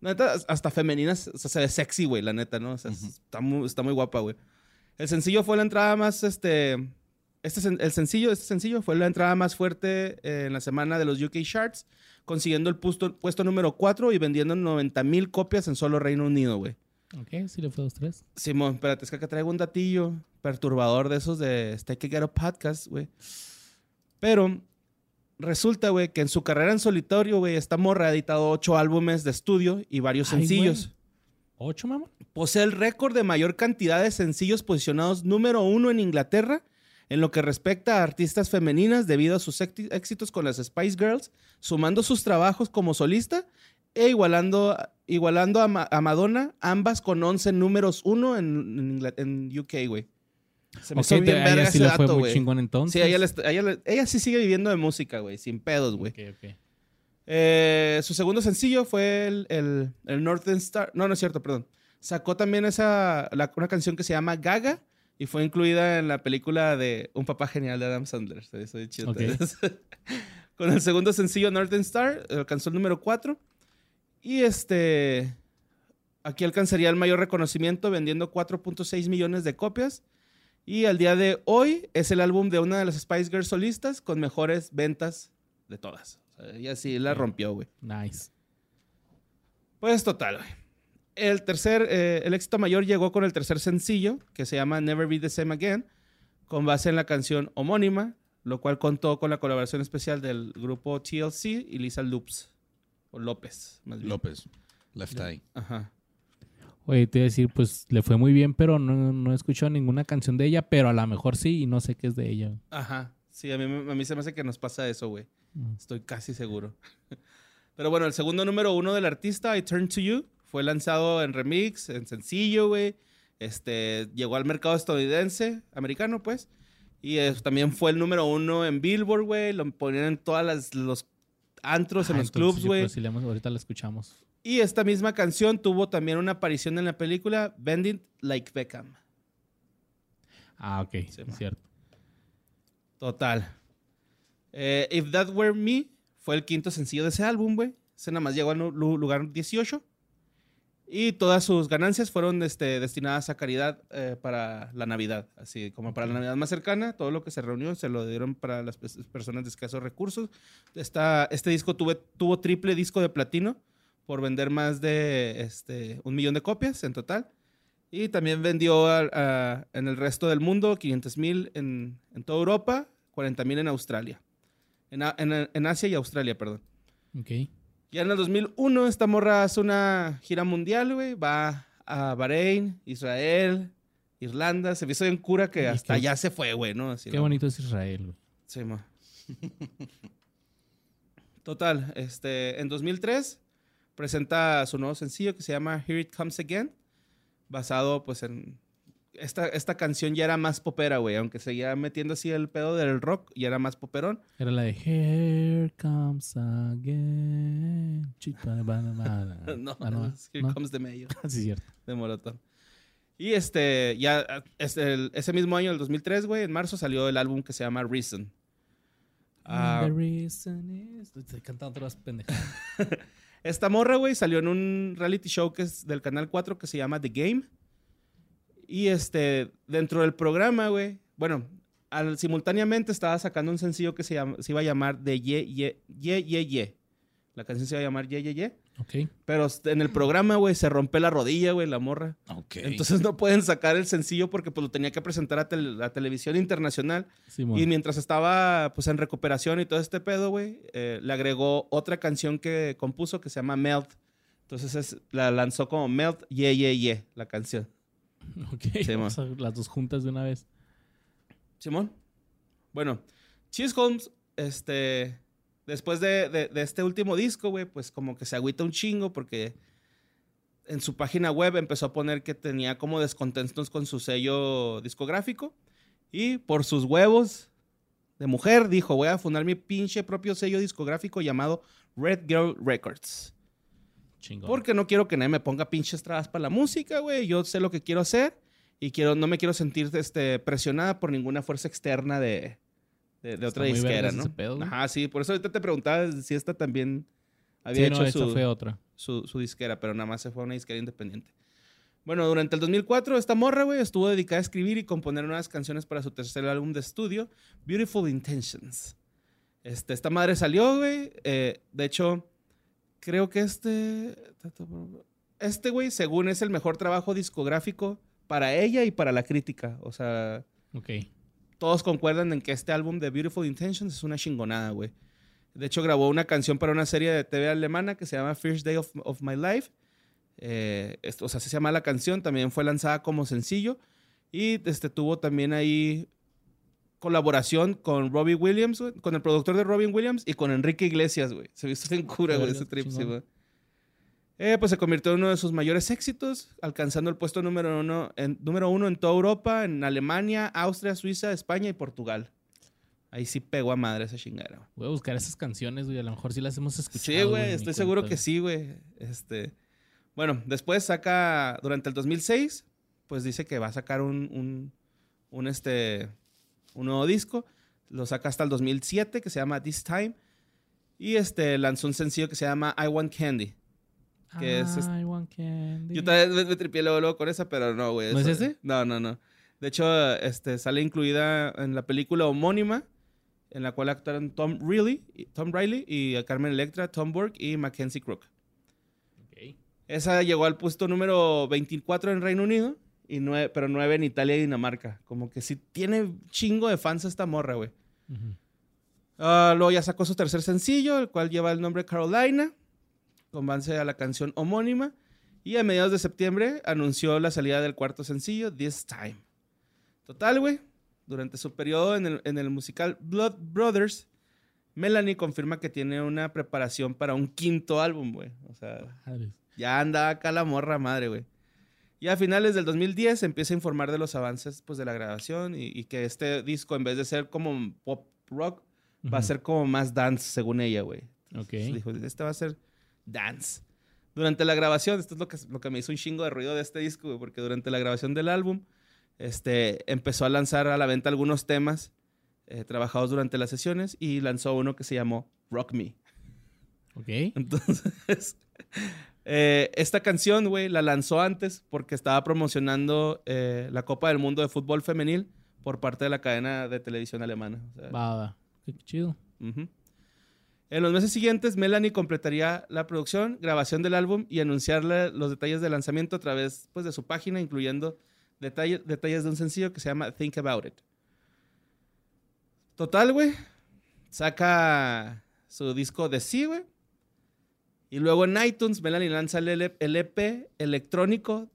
La neta, hasta femenina, o sea, se ve sexy, güey, la neta, ¿no? O sea, está, muy, está muy guapa, güey. El sencillo fue la entrada más, este... Este, el sencillo, este sencillo fue la entrada más fuerte eh, en la semana de los UK Charts, consiguiendo el puesto, puesto número 4 y vendiendo 90 mil copias en solo Reino Unido, güey. Ok, sí le fue dos, tres. Simón, espérate, es que acá traigo un datillo perturbador de esos de Stay que Get a Podcast, güey. Pero resulta, güey, que en su carrera en solitario, güey, esta morra ha editado ocho álbumes de estudio y varios Ay, sencillos. ¿Ocho, mamá? Posee el récord de mayor cantidad de sencillos posicionados número uno en Inglaterra en lo que respecta a artistas femeninas debido a sus éxitos con las Spice Girls, sumando sus trabajos como solista e igualando, igualando a, Ma- a Madonna, ambas con 11 números uno en, en UK, güey. Se me Ok, hizo bien te- a verga ella sí ese le fue dato, muy chingón entonces. Sí, ella, ella ella sí sigue viviendo de música, güey, sin pedos, güey. Eh, su segundo sencillo fue el, el, el Northern Star. No, no es cierto, perdón. Sacó también esa, la- una canción que se llama Gaga y fue incluida en la película de Un papá genial de Adam Sandler. Hizo bien chido. [LAUGHS] Con el segundo sencillo Northern Star alcanzó el número 4 y este aquí alcanzaría el mayor reconocimiento vendiendo 4.6 millones de copias y al día de hoy es el álbum de una de las Spice Girls solistas con mejores ventas de todas. O sea, ella sí la rompió, güey. Nice. Pues total, güey. El tercer, eh, el éxito mayor llegó con el tercer sencillo, que se llama Never Be the Same Again, con base en la canción homónima, lo cual contó con la colaboración especial del grupo TLC y Lisa Loops, o López, más bien. López. Left Eye. Ajá. Oye, te iba a decir, pues le fue muy bien, pero no, no he escuchado ninguna canción de ella, pero a lo mejor sí y no sé qué es de ella. Ajá. Sí, a mí, a mí se me hace que nos pasa eso, güey. Mm. Estoy casi seguro. [LAUGHS] Pero bueno, el segundo número uno del artista, I Turn to You, fue lanzado en remix, en sencillo, güey. Este, llegó al mercado estadounidense, americano, pues. Y eh, también fue el número uno en Billboard, güey. Lo ponían en todos los antros, en Ah, los clubs, creo güey. ahorita la escuchamos. Y esta misma canción tuvo también una aparición en la película Bending Like Beckham. Ah, ok, Sí, es ma. cierto. Total. Eh, If That Were Me fue el quinto sencillo de ese álbum, güey. Ese nada más llegó al lugar 18. Y todas sus ganancias fueron este, destinadas a caridad eh, para la Navidad. Así como para la Navidad más cercana, todo lo que se reunió se lo dieron para las pers- personas de escasos recursos. Esta, este disco tuve- tuvo triple disco de platino por vender más de este, un millón de copias en total. Y también vendió a- a- en el resto del mundo 500 mil en, en toda Europa, 40 mil en Australia. En, en- en Asia y Australia, perdón. Ok. Ya en el 2001 esta morra hace una gira mundial, güey. Va a Bahrein, Israel, Irlanda. Se hizo bien cura que hasta allá se fue, güey, ¿no? Así, Qué bonito es Israel, güey. Sí, ma. Total, este, en 2003 presenta su nuevo sencillo que se llama Here It Comes Again, basado pues en... Esta, esta canción ya era más popera, güey, aunque seguía metiendo así el pedo del rock, ya era más poperón. Era la de Here Comes Again. [LAUGHS] No, Ah, no, Here ¿no? Comes the Mayo, [LAUGHS] sí, es cierto. de Molotov. Y este, ya, este, el- ese mismo año, el 2003, güey, en marzo salió el álbum que se llama Reason. Ah, The reason is... Estoy cantando otras pendejadas. [LAUGHS] Esta morra, güey, salió en un reality show que es del Canal 4 que se llama The Game. Y este, dentro del programa, güey, bueno, al, simultáneamente estaba sacando un sencillo que se, llama- se iba a llamar de Ye, Ye, Ye, Ye, Ye. La canción se iba a llamar Ye, Ye, Ye. Ok. Pero en el programa, güey, se rompe la rodilla, güey, la morra. Ok. Entonces no pueden sacar el sencillo porque pues lo tenía que presentar a tel- la televisión internacional. Simón. Y mientras estaba pues en recuperación y todo este pedo, güey, eh, le agregó otra canción que compuso que se llama Melt. Entonces es- la lanzó como Melt, Ye, Ye, Ye, la canción. [LAUGHS] Ok. Sí, Vamos a las dos juntas de una vez. Simón. Bueno, Cheese Holmes, este, después de, de- de este último disco, güey, pues como que se agüita un chingo porque en su página web empezó a poner que tenía como descontentos con su sello discográfico y por sus huevos de mujer dijo, voy a fundar mi pinche propio sello discográfico llamado Red Girl Records. Chingón. Porque no quiero que nadie me ponga pinches trabas para la música, güey. Yo sé lo que quiero hacer y quiero, no me quiero sentir este, presionada por ninguna fuerza externa de, de, de otra disquera, ¿no? pedo. Ajá, sí. Por eso ahorita te preguntaba si esta también había Sí, hecho no, su, fue otra. su, su disquera, pero nada más se fue a una disquera independiente. Bueno, durante el 2004, esta morra, güey, estuvo dedicada a escribir y componer nuevas canciones para su tercer álbum de estudio, Beautiful Intentions. Este, esta madre salió, güey. eh, de hecho, creo que este. Este, güey, según es el mejor trabajo discográfico para ella y para la crítica. O sea, Ok. todos concuerdan en que este álbum de Beautiful Intentions es una chingonada, güey. De hecho, grabó una canción para una serie de TV alemana que se llama First Day of, of My Life. Eh, esto, o sea, se llama la canción. También fue lanzada como sencillo. Y este, tuvo también ahí colaboración con Robbie Williams, güey, con el productor de Robin Williams y con Enrique Iglesias, güey. Se viste bien cura, güey, ese trip, sí, güey. Eh, pues se convirtió en uno de sus mayores éxitos, alcanzando el puesto número uno, en, número uno en toda Europa, en Alemania, Austria, Suiza, España y Portugal. Ahí sí pegó a madre esa chingadera. Voy a buscar esas canciones, güey. A lo mejor sí las hemos escuchado. Sí, güey, en estoy seguro cuenta, que sí, güey. Este, bueno, después saca, durante el 2006, pues dice que va a sacar un, un, un, este, un nuevo disco. Lo saca hasta el 2007, que se llama This Time. Y este, lanzó un sencillo que se llama I Want Candy. que es este- I want candy. Yo también me, me tripié luego, luego con esa, pero no, güey. ¿No es ese? No, no, no. De hecho, este, sale incluida en la película homónima, en la cual actuaron Tom Riley, y- Tom Riley y Carmen Electra, Tom Burke y Mackenzie Crook. Ok. Esa llegó al puesto número 24 en Reino Unido, y nueve, pero 9 en Italia y Dinamarca. Como que sí tiene chingo de fans esta morra, güey. Ah, luego ya sacó su tercer sencillo, el cual lleva el nombre Carolina, con base a la canción homónima. Y a mediados de septiembre anunció la salida del cuarto sencillo, This Time. Total, güey. Durante su periodo en el, en el musical Blood Brothers, Melanie confirma que tiene una preparación para un quinto álbum, güey. O sea, ya anda acá la morra madre, güey. Y a finales del 2010 empieza a informar de los avances pues, de la grabación y, y que este disco, en vez de ser como pop rock, va a ser como más dance, según ella, güey. Ok. Dijo, este va a ser dance. Durante la grabación, esto es lo que, lo que me hizo un chingo de ruido de este disco, güey, porque durante la grabación del álbum, este, empezó a lanzar a la venta algunos temas eh, trabajados durante las sesiones y lanzó uno que se llamó Rock Me. Ok. Entonces, [LAUGHS] eh, esta canción, güey, la lanzó antes porque estaba promocionando eh, la Copa del Mundo de Fútbol Femenil por parte de la cadena de televisión alemana. O sea, va. Qué chido. En los meses siguientes, Melanie completaría la producción, grabación del álbum y anunciarle los detalles del lanzamiento a través pues, de su página, incluyendo detalle- detalles de un sencillo que se llama Think About It. Total, güey. Saca su disco de sí, güey. Y luego en iTunes, Melanie lanza el el EP electrónico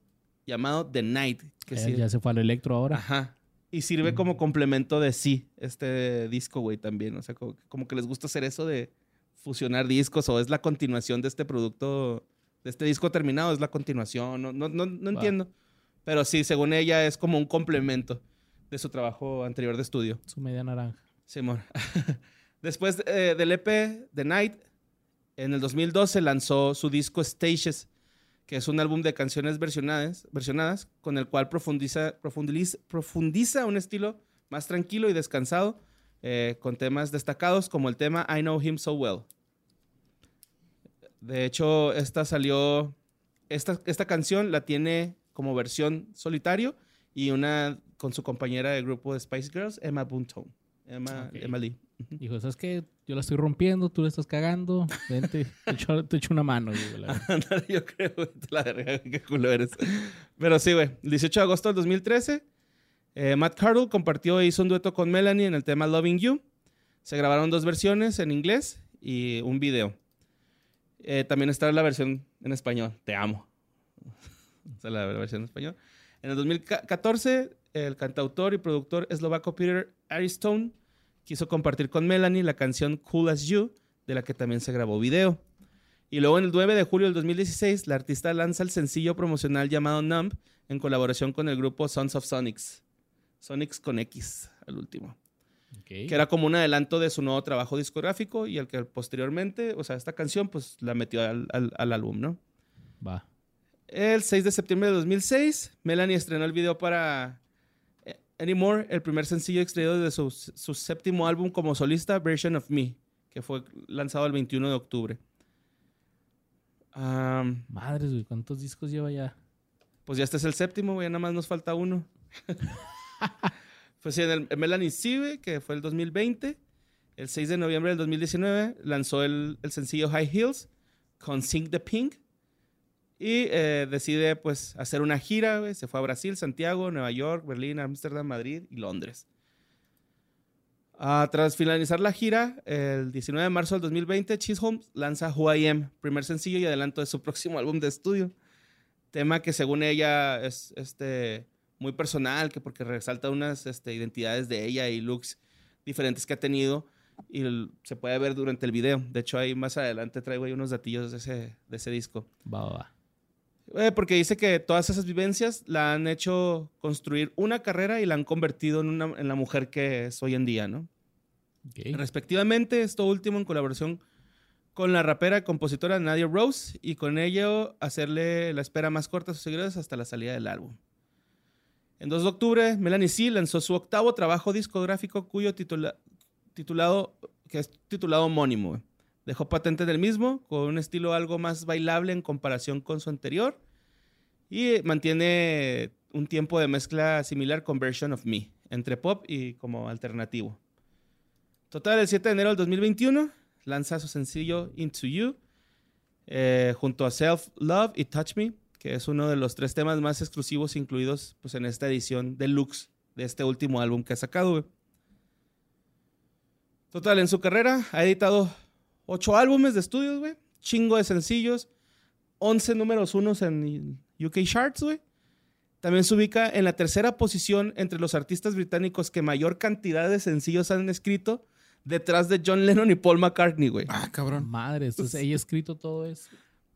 llamado The Night. Que Eh, sí- Ya se fue al electro ahora. Ajá. Y sirve como complemento de sí, este disco, güey, también. O sea, como, como que les gusta hacer eso de fusionar discos o es la continuación de este producto, de este disco terminado, es la continuación. No, no, no, no entiendo. Pero sí, según ella, es como un complemento de su trabajo anterior de estudio. Su media naranja. Simón. [LAUGHS] Después eh, del EP The Night, en el 2012 lanzó su disco Stages, que es un álbum de canciones versionadas, versionadas con el cual profundiza, profundiza, profundiza un estilo más tranquilo y descansado, eh, con temas destacados como el tema I Know Him So Well. De hecho, esta salió, esta, esta canción la tiene como versión solitario y una con su compañera de grupo de Spice Girls, Emma Bunton. Emma, Ok. Emma Lee. Dijo, ¿sabes qué? Yo la estoy rompiendo, tú la estás cagando. Vente, [LAUGHS] te echo, te echo una mano. güey, la Yo creo, la verga, qué culo eres. Pero sí, güey. El 18 de agosto del 2013, eh, Matt Cardle compartió e hizo un dueto con Melanie en el tema Loving You. Se grabaron dos versiones en inglés y un video. Eh, también está la versión en español, Te amo. [LAUGHS] Esa es la versión en español. En el 2014, el cantautor y productor eslovaco Peter Aristone quiso compartir con Melanie la canción Cool as You, de la que también se grabó video. Y luego en el 9 de julio del 2016, la artista lanza el sencillo promocional llamado Numb en colaboración con el grupo Sons of Sonics. Sonics con X, al último. Que era como un adelanto de su nuevo trabajo discográfico y el que posteriormente, o sea, esta canción, pues la metió al, al- al álbum, ¿no? Va. El 6 de septiembre de 2006, Melanie estrenó el video para Anymore, el primer sencillo extraído de su, su séptimo álbum como solista, Version of Me, que fue lanzado el 21 de octubre. Am, Madres, güey, ¿cuántos discos lleva ya? pues ya este es el séptimo, güey, nada más nos falta uno. [LAUGHS] pues sí, en el en Melanie güey, que fue el 2020. El 6 de noviembre del 2019 lanzó el, el sencillo High Heels con Sing the Pink. Y eh, decide pues hacer una gira. Se fue a Brasil, Santiago, Nueva York, Berlín, Ámsterdam, Madrid y Londres. Ah, tras finalizar la gira, el 19 de marzo del 2020, Chisholm lanza Who I Am, primer sencillo y adelanto de su próximo álbum de estudio. Tema que según ella es este, muy personal, que porque resalta unas este, identidades de ella y looks diferentes que ha tenido y se puede ver durante el video. De hecho, ahí más adelante traigo ahí unos datillos de ese, de ese disco. Va, va, va. Eh, porque dice que todas esas vivencias la han hecho construir una carrera y la han convertido en, una, en la mujer que es hoy en día, ¿no? Ok. respectivamente. Esto último en colaboración con la rapera y compositora Nadia Rose y con ello hacerle la espera más corta a sus seguidores hasta la salida del álbum. En 2 de octubre, Melanie C lanzó su octavo trabajo discográfico cuyo titula- titulado, que es titulado homónimo. Dejó patente del mismo con un estilo algo más bailable en comparación con su anterior y mantiene un tiempo de mezcla similar con Version of Me, entre pop y como alternativo. Total, el 7 de enero del 2021 lanza su sencillo Into You eh, junto a Self Love y Touch Me, que es uno de los tres temas más exclusivos incluidos pues, en esta edición deluxe de este último álbum que ha sacado. Total, en su carrera ha editado ocho álbumes de estudios, güey, chingo de sencillos, 11 números unos en UK Charts, güey. También se ubica en la tercera posición entre los artistas británicos que mayor cantidad de sencillos han escrito, detrás de John Lennon y Paul McCartney, güey. Ah, cabrón. Madre, entonces ella ha escrito todo eso.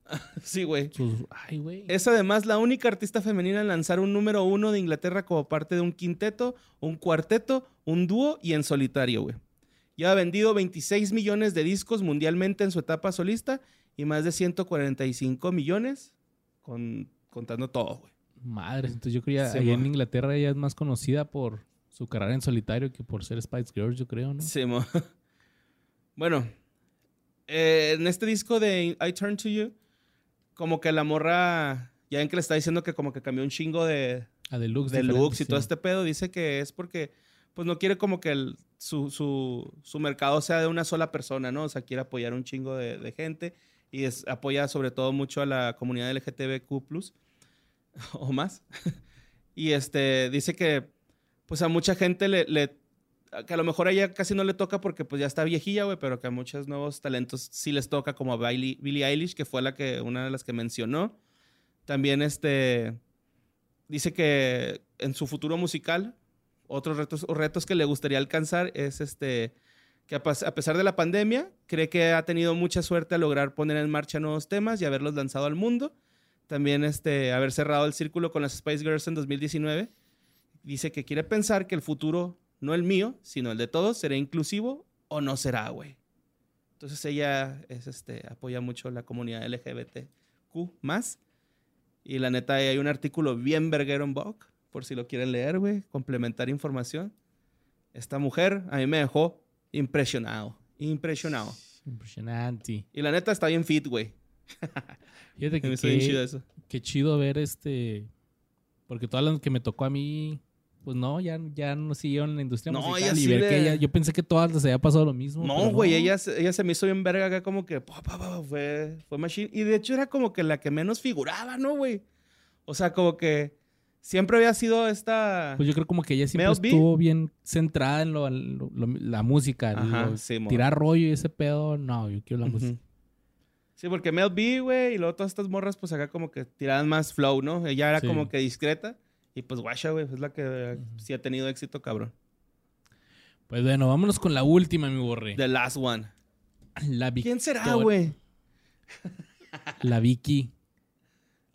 [LAUGHS] Sí, güey. Sus- Ay, güey. Es además la única artista femenina en lanzar un número uno de Inglaterra como parte de un quinteto, un cuarteto, un dúo y en solitario, güey. Ya ha vendido 26 millones de discos mundialmente en su etapa solista y más de 145 millones con- contando todo, güey. Madre, entonces yo creo que Sí, allá en. Inglaterra ella es más conocida por su carrera en solitario que por ser Spice Girls, yo creo, ¿no? Sí, mo. [LAUGHS] Bueno, eh, en este disco de I Turn to You, como que la morra, ya ven que le está diciendo que como que cambió un chingo de, A Deluxe. de diferente, looks y todo este pedo, dice que es porque pues no quiere como que el- su, su- su mercado sea de una sola persona, ¿no? O sea, quiere apoyar un chingo de, gente y es, apoya sobre todo mucho a la comunidad LGTBQ+, [LAUGHS] o más. [LAUGHS] y este, dice que pues a mucha gente le, que a lo mejor a ella casi no le toca porque pues ya está viejilla, güey, pero que a muchos nuevos talentos sí les toca, como a Billie, Billie Eilish, que fue la que, una de las que mencionó. También este, dice que en su futuro musical, otros retos, o retos que le gustaría alcanzar es este, que a, pesar de la pandemia, cree que ha tenido mucha suerte a lograr poner en marcha nuevos temas y haberlos lanzado al mundo. También este, haber cerrado el círculo con las Spice Girls en 2019. Dice que quiere pensar que el futuro, no el mío, sino el de todos, será inclusivo o no será, güey. Entonces ella es, este, apoya mucho la comunidad LGBTQ más. Y la neta, hay un artículo bien verguero en Vogue, por si lo quieren leer, güey, complementar información. Esta mujer a mí me dejó impresionado, impresionado. Impresionante. Y la neta está bien fit, güey. [LAUGHS] Fíjate [LAUGHS] que qué- chido eso. qué chido ver este. Porque todas las que me tocó a mí, pues no, ya, ya no siguieron en la industria No, musical. ella y sí ver le- que ella, yo pensé que todas les había pasado lo mismo. No, güey, ella, se- ella se me hizo bien verga acá como que pa, pa, pa, pa, fue, fue machine. Y de hecho era como que la que menos figuraba, ¿no, güey? O sea, como que siempre había sido esta... Pues yo creo como que ella siempre Mel B. estuvo bien centrada en lo, en lo- lo- la música. Ajá, lo- sí, mo. tirar rollo y ese pedo, no, yo quiero la música. Sí, porque Mel B, güey, y luego todas estas morras, pues acá como que tiraban más flow, ¿no? Ella era Sí. como que discreta. Y pues guacha, güey, es la que eh, sí ha tenido éxito, cabrón. Pues bueno, vámonos con la última, mi borre. The last one. La, Vic- ¿Quién será, güey? la Vicky.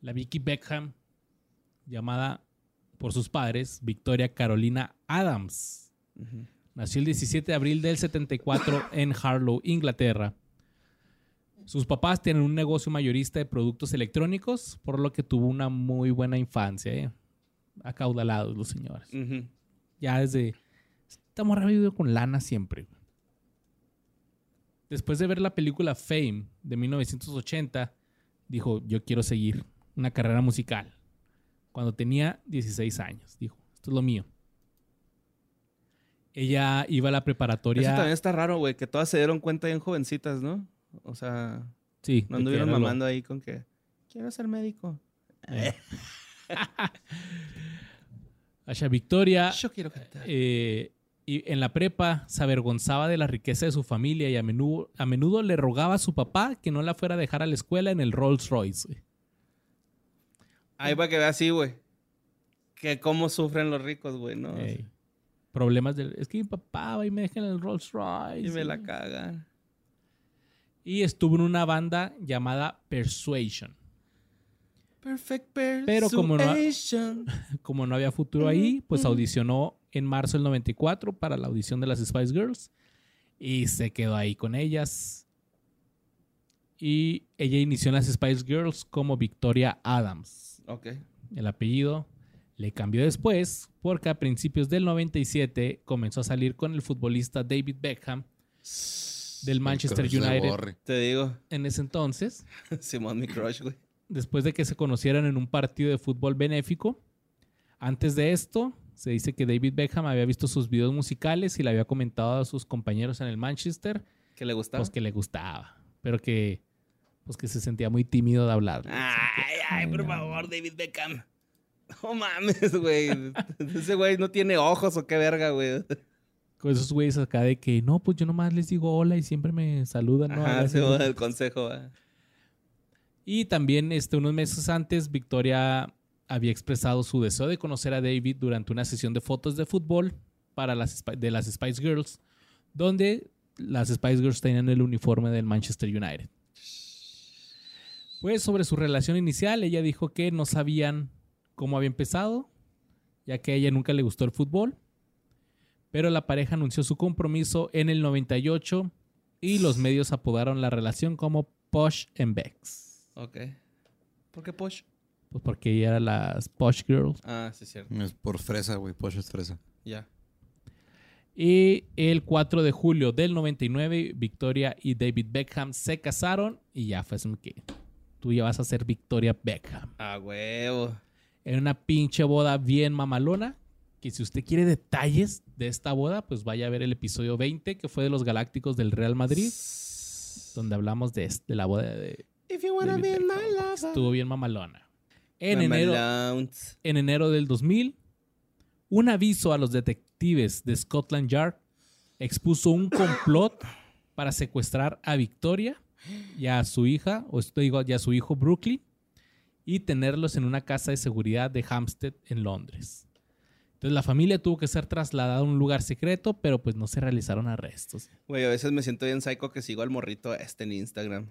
La Vicky Beckham, llamada por sus padres Victoria Carolina Adams. Nació el 17 de abril del 74 en Harlow, Inglaterra. Sus papás tienen un negocio mayorista de productos electrónicos, por lo que tuvo una muy buena infancia. ¿eh? Acaudalados los señores. Ya desde... Esta morra ha vivido con lana siempre. Después de ver la película Fame de 1980, dijo, yo quiero seguir una carrera musical. Cuando tenía 16 años, dijo, esto es lo mío. Ella iba a la Eso preparatoria... también está raro, güey, que todas se dieron cuenta bien jovencitas, ¿no? O sea, Sí, no anduvieron lo- mamando ahí con que quiero ser médico. [LAUGHS] Asha Victoria Yo quiero cantar. eh, y en la prepa se avergonzaba de la riqueza de su familia y a menudo, a menudo le rogaba a su papá que no la fuera a dejar a la escuela en el Rolls Royce. Ahí para que vea así, güey. Que cómo sufren los ricos, güey, ¿no? Ey. Problemas del... Es que mi papá va y me deja en el Rolls Royce. Y me la cagan. Y estuvo en una banda llamada Persuasion. Perfect Pero como no- persuasion. [LAUGHS] Como no había futuro ahí, pues audicionó en marzo del 94 para la audición de las Spice Girls. y se quedó ahí con ellas. Y ella inició en las Spice Girls como Victoria Adams. Ok. El apellido le cambió después porque a principios del 97 comenzó a salir con el futbolista David Beckham del Manchester United. Te digo, en ese entonces. [LAUGHS] Simón, mi crush, güey. después de que se conocieran en un partido de fútbol benéfico. Antes de esto, se dice que David Beckham había visto sus videos musicales y le había comentado a sus compañeros en el Manchester ¿Qué le gustaba? pues que le gustaba, pero que pues que se sentía muy tímido de hablar. Ay, ay, por favor, David Beckham. No mames, güey. [LAUGHS] Ese güey no tiene ojos o qué verga, güey. Con esos güeyes acá de que no, pues yo nomás les digo hola y siempre me saludan. ¿no? Algo se va el consejo. ¿va? Y también este, unos meses antes, Victoria había expresado su deseo de conocer a David durante una sesión de fotos de fútbol para las, de las Spice Girls, donde las Spice Girls tenían el uniforme del Manchester United. Pues sobre su relación inicial, ella dijo que no sabían cómo había empezado, ya que a ella nunca le gustó el fútbol, pero la pareja anunció su compromiso en el 98 y los medios apodaron la relación como Posh and Bex. Ok. ¿Por qué Posh? Pues porque ella era las Posh Girls. Ah, sí, es cierto. Es por fresa, güey. Posh es fresa. Ya. Y el 4 de julio del 99, Victoria y David Beckham se casaron y ya fue que tú ya vas a ser Victoria Beckham. Ah, huevo. En una pinche boda bien mamalona. Que si usted quiere detalles de esta boda, pues vaya a ver el episodio 20, que fue de los Galácticos del Real Madrid, donde hablamos de, de la boda de If you wanna David be my lover. Estuvo bien mamalona. En Mama enero, en enero del 2000, un aviso a los detectives de Scotland Yard expuso un complot para secuestrar a Victoria y a su hija, o esto digo, y a su hijo Brooklyn, y tenerlos en una casa de seguridad de Hampstead en Londres. Entonces la familia tuvo que ser trasladada a un lugar secreto, pero pues no se realizaron arrestos. Güey, a veces me siento bien psycho que sigo al morrito este en Instagram.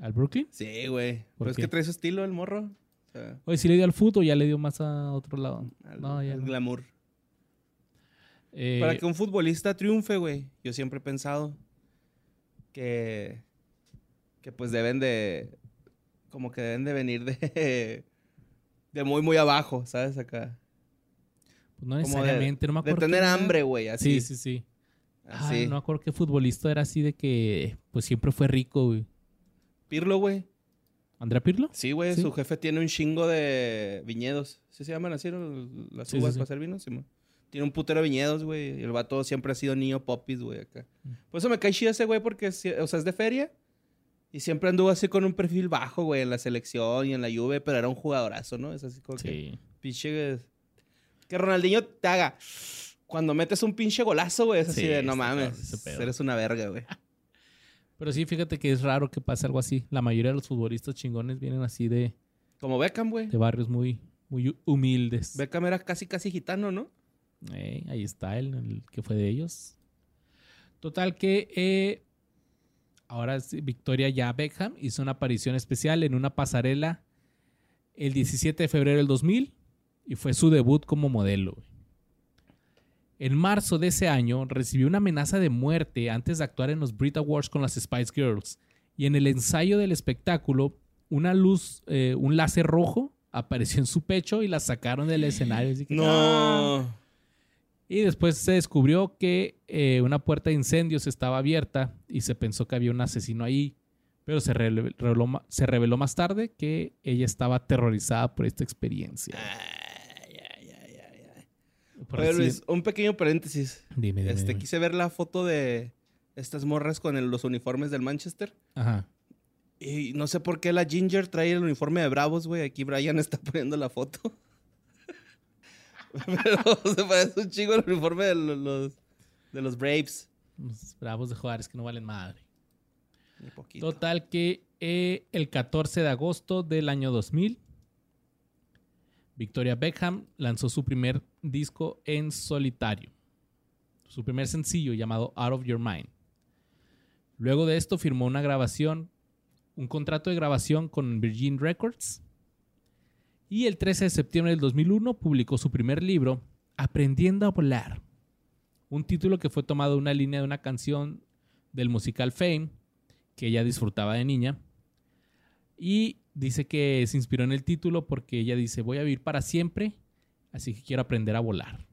¿Al Brooklyn? Sí, güey. ¿Por Pero es qué? que trae su estilo el morro. O sea, Oye, si le dio al fútbol, ya le dio más a otro lado. al, No, ya al no. glamour. Eh, Para que un futbolista triunfe, güey, yo siempre he pensado que, que pues deben de, como que deben de venir de, de muy, muy abajo, ¿sabes? Acá. pues no como de- necesariamente, no me De acuerdo. tener quién era. hambre, güey, así. Sí, sí, sí. así. Ay, no me acuerdo qué futbolista era así de que pues siempre fue rico, güey. Pirlo, güey. ¿Andrea Pirlo? Sí, güey, Sí. su jefe tiene un chingo de viñedos. ¿Sí se llaman así no? las Sí, uvas sí, para hacer vino? Simón. Tiene un putero de viñedos, güey. El vato siempre ha sido niño popis, güey, acá. Mm. Por eso me cae chido ese güey porque, o sea, es de feria. Y siempre anduvo así con un perfil bajo, güey, en la selección y en la Juve, pero era un jugadorazo, ¿no? Es así como que Sí. pinche... Que Ronaldinho te haga... Cuando metes un pinche golazo, güey, es así Sí, de, no mames, eres una verga, güey. [LAUGHS] Pero sí, fíjate que es raro que pase algo así. La mayoría de los futbolistas chingones vienen así de, Como Beckham, güey. de barrios muy, muy humildes. Beckham era casi, casi gitano, ¿no? Eh, ahí está el, el que fue de ellos. Total que eh, ahora Victoria ya Beckham hizo una aparición especial en una pasarela el 17 de febrero del 2000 y fue su debut como modelo. En marzo de ese año recibió una amenaza de muerte antes de actuar en los Brit Awards con las Spice Girls. Y en el ensayo del espectáculo, una luz, eh, un láser rojo apareció en su pecho y la sacaron del escenario. Así que, "Ah". Y después se descubrió que eh, una puerta de incendios estaba abierta y se pensó que había un asesino ahí. Pero se reveló, se reveló más tarde que ella estaba aterrorizada por esta experiencia. Ay, ay, ay, Oye, Luis, un pequeño paréntesis. Dime, dime, Este, dime. quise ver la foto de estas morras con el- los uniformes del Manchester. Ajá. Y no sé por qué la Ginger trae el uniforme de Bravos, güey. Aquí Brian [LAUGHS] está poniendo la foto. [LAUGHS] Pero se parece un chingo el uniforme de los, de los Braves. Los bravos de Juárez que no valen madre. Poquito. Total que eh, el 14 de agosto del año 2000, Victoria Beckham lanzó su primer disco en solitario. Su primer sencillo llamado Out of Your Mind. Luego de esto firmó una grabación, un contrato de grabación con Virgin Records. Y el 13 de septiembre del 2001 publicó su primer libro, Aprendiendo a Volar. un título que fue tomado de una línea de una canción del musical Fame, que ella disfrutaba de niña. Y dice que se inspiró en el título porque ella dice, voy a vivir para siempre, así que quiero aprender a volar.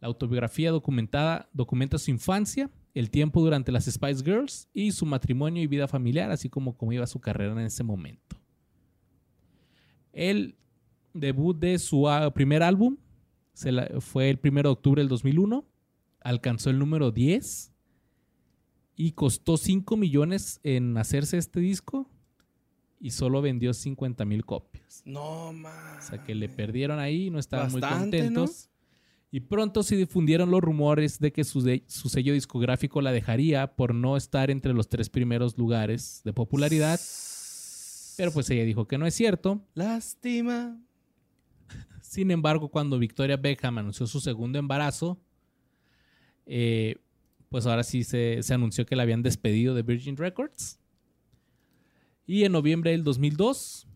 La autobiografía documentada documenta su infancia, el tiempo durante las Spice Girls y su matrimonio y vida familiar, así como cómo iba su carrera en ese momento. El debut de su ah, primer álbum se la- fue el 1 de octubre del 2001, alcanzó el número 10 y costó 5 millones en hacerse este disco y solo vendió 50 mil copias. No, O más. sea que le perdieron ahí, no estaban muy contentos. Y pronto se difundieron los rumores de que su, de- su sello discográfico la dejaría por no estar entre los tres primeros lugares de popularidad. Pero pues ella dijo que no es cierto. Lástima. Sin embargo, cuando Victoria Beckham anunció su segundo embarazo, eh, pues ahora sí se, se anunció que la habían despedido de Virgin Records. Y en noviembre del 2002,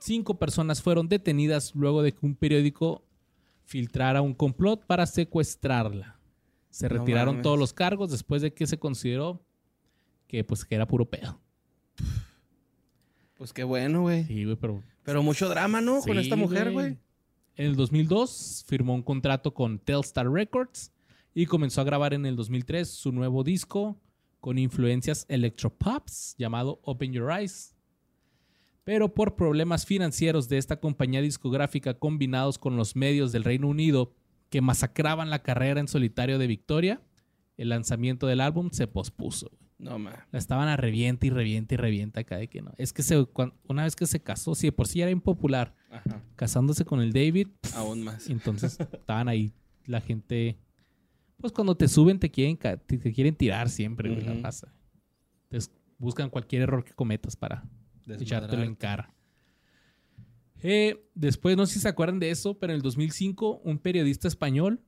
cinco personas fueron detenidas luego de que un periódico filtrara un complot para secuestrarla. Se retiraron todos los cargos después de que se consideró que pues que era puro pedo. Pues qué bueno, güey. Sí, güey, pero Pero mucho drama, ¿no? Con esta mujer, güey. En el 2002 firmó un contrato con Telstar Records y comenzó a grabar en el 2003 su nuevo disco con influencias electropops llamado Open Your Eyes. Pero por problemas financieros de esta compañía discográfica combinados con los medios del Reino Unido que masacraban la carrera en solitario de Victoria, el lanzamiento del álbum se pospuso. No, más. La estaban a revienta y revienta y revienta acá de que no. Es que se, una vez que se casó, si de por sí era impopular, Ajá. casándose con el David, Aún más. [LAUGHS] entonces estaban ahí la gente. Pues cuando te suben te quieren, te, te quieren tirar siempre, güey, la raza. Entonces buscan cualquier error que cometas para echártelo en cara. Eh, después, no sé si se acuerdan de eso, pero en el 2005 un periodista español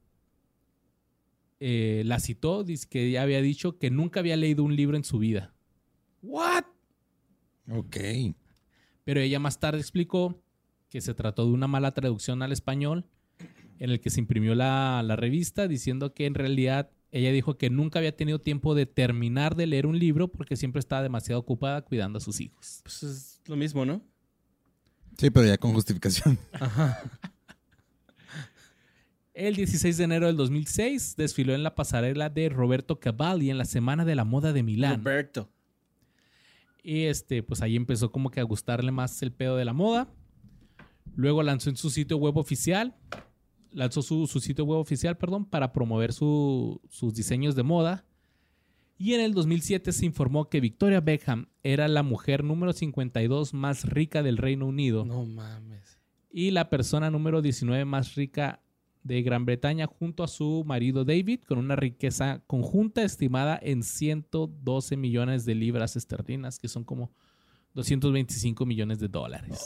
eh, la citó, dice que ya había dicho que nunca había leído un libro en su vida. ¿What? Ok. Pero ella más tarde explicó que se trató de una mala traducción al español en el que se imprimió la, la revista diciendo que en realidad ella dijo que nunca había tenido tiempo de terminar de leer un libro porque siempre estaba demasiado ocupada cuidando a sus hijos. Pues es lo mismo, ¿no? Sí, pero ya con justificación. El 16 de enero del 2006 desfiló en la pasarela de Roberto Cavalli en la Semana de la Moda de Milán. Roberto. Y este, pues ahí empezó como que a gustarle más el pedo de la moda. Luego lanzó en su sitio web oficial, lanzó su, su sitio web oficial, perdón, para promover su- sus diseños de moda. Y en el 2007 se informó que Victoria Beckham era la mujer número 52 más rica del Reino Unido No mames. y la persona número 19 más rica de Gran Bretaña junto a su marido David con una riqueza conjunta estimada en 112 millones de libras esterlinas, que son como 225 millones de dólares.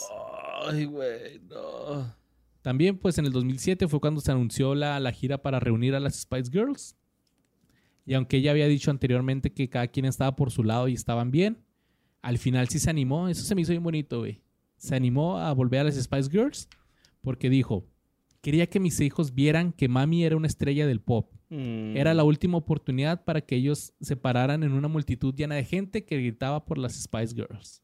Ay, güey, no. También pues en el 2007 fue cuando se anunció la, la gira para reunir a las Spice Girls. Y aunque ella había dicho anteriormente que cada quien estaba por su lado y estaban bien, al final sí se animó. Eso se me hizo bien bonito, güey. Se animó a volver a las Spice Girls porque dijo, quería que mis hijos vieran que mami era una estrella del pop. Mm. Era la última oportunidad para que ellos se pararan en una multitud llena de gente que gritaba por las Spice Girls.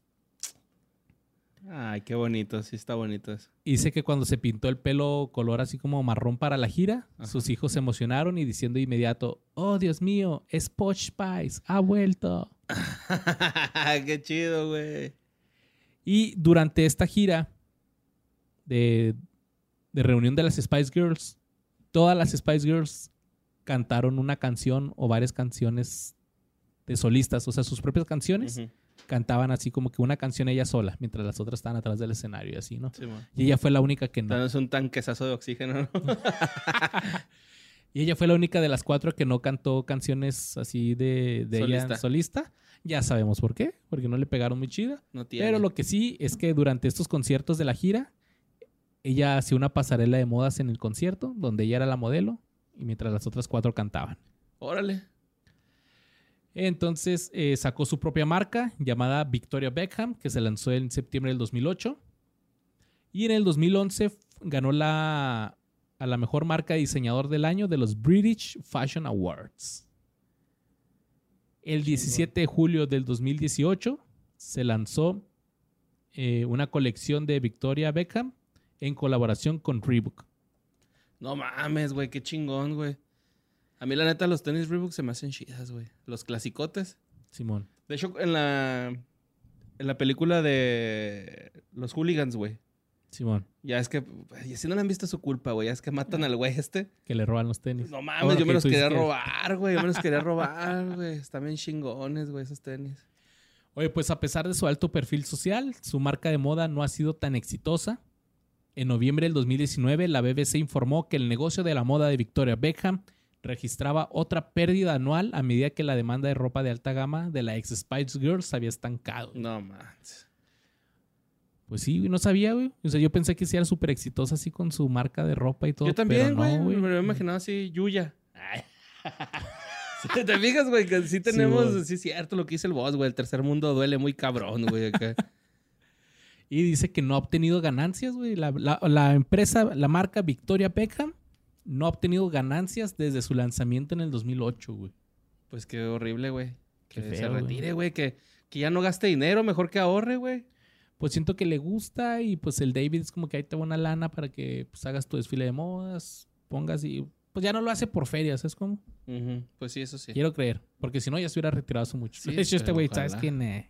Ay, qué bonito. Sí está bonito eso. Y Dice que cuando se pintó el pelo color así como marrón para la gira, Ajá. sus hijos se emocionaron y diciendo de inmediato, oh Dios mío, es Posh Spice, ha vuelto. [LAUGHS] qué chido, güey. Y durante esta gira de, de reunión de las Spice Girls, todas las Spice Girls cantaron una canción o varias canciones de solistas, o sea, sus propias canciones, cantaban así como que una canción ella sola, mientras las otras estaban atrás del escenario y así, ¿no? Sí. Y ella fue la única que no. Danos un tanquezazo de oxígeno, ¿no? [LAUGHS] Y ella fue la única de las cuatro que no cantó canciones así de, de ella Solista. solista. Ya sabemos por qué, porque no le pegaron muy chida. No tiene. Pero lo que sí es que durante estos conciertos de la gira, ella hacía una pasarela de modas en el concierto, donde ella era la modelo, y mientras las otras cuatro cantaban. Órale. Entonces eh, sacó su propia marca llamada Victoria Beckham, que se lanzó en septiembre del 2008. Y en el 2011 f- ganó la a la mejor marca de diseñador del año de los British Fashion Awards. El 17 de julio del 2018 se lanzó eh, una colección de Victoria Beckham en colaboración con Reebok. No mames, güey, qué chingón, güey. A mí, la neta, los tenis Reebok se me hacen chidas, güey. Los clasicotes. Simón. De hecho, en la, en la película de los hooligans, güey. Simón. Ya es que, y si no le han visto su culpa, güey. Ya es que matan al güey este. Que le roban los tenis. No mames, Ahora yo me los quería que- robar, güey. Yo me los quería robar, güey. Están bien chingones, güey, esos tenis. Oye, pues a pesar de su alto perfil social, su marca de moda no ha sido tan exitosa. En noviembre del 2019, la BBC informó que el negocio de la moda de Victoria Beckham registraba otra pérdida anual a medida que la demanda de ropa de alta gama de la ex Spice Girls había estancado. No mames. Pues sí, güey, no sabía, güey. O sea, yo pensé que sí era súper exitosa así con su marca de ropa y todo. Yo también, güey. no, me lo he imaginado así, Yuya. Sí, [LAUGHS] ¿Te fijas, güey? Que sí tenemos, sí, es cierto lo que dice el boss, güey. El tercer mundo duele muy cabrón, güey. [LAUGHS] Y dice que no ha obtenido ganancias, güey. La, la- la empresa, la marca Victoria Beckham, no ha obtenido ganancias desde su lanzamiento en el 2008, güey. Pues qué horrible, güey. Que se retire, güey. Que, que ya no gaste dinero, mejor que ahorre, güey. Pues siento que le gusta y pues el David es como que ahí te va una lana para que pues, hagas tu desfile de modas, pongas y pues ya no lo hace por ferias, ¿es como? Ujú, Pues sí, eso sí. Quiero creer, porque si no ya se hubiera retirado hace mucho. Sí, [LAUGHS] de hecho, este güey, ¿sabes quién? Eh,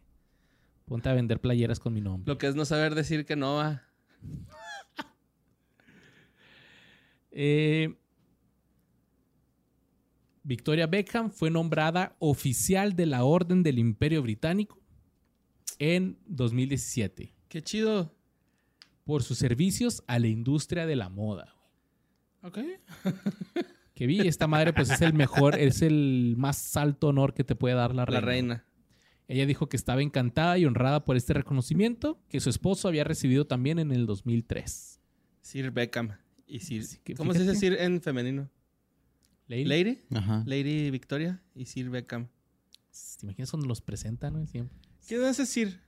ponte a vender playeras con mi nombre. Lo que es no saber decir que no va. [LAUGHS] Eh, Victoria Beckham fue nombrada oficial de la Orden del Imperio Británico en 2017 Qué chido. por sus servicios a la industria de la moda. Ok. Que vi, esta madre pues es el mejor, es el más alto honor que te puede dar la reina. [LAUGHS] La reina. Ella dijo que estaba encantada y honrada por este reconocimiento que su esposo había recibido también en el 2003. Sir Beckham. Y Sir. Que ¿Cómo se dice. Sir en femenino? Lady, Lady. Ajá. Lady Victoria y Sir Beckham. ¿Te imaginas cuando los presentan? no? Siempre. ¿Quién hace Sir?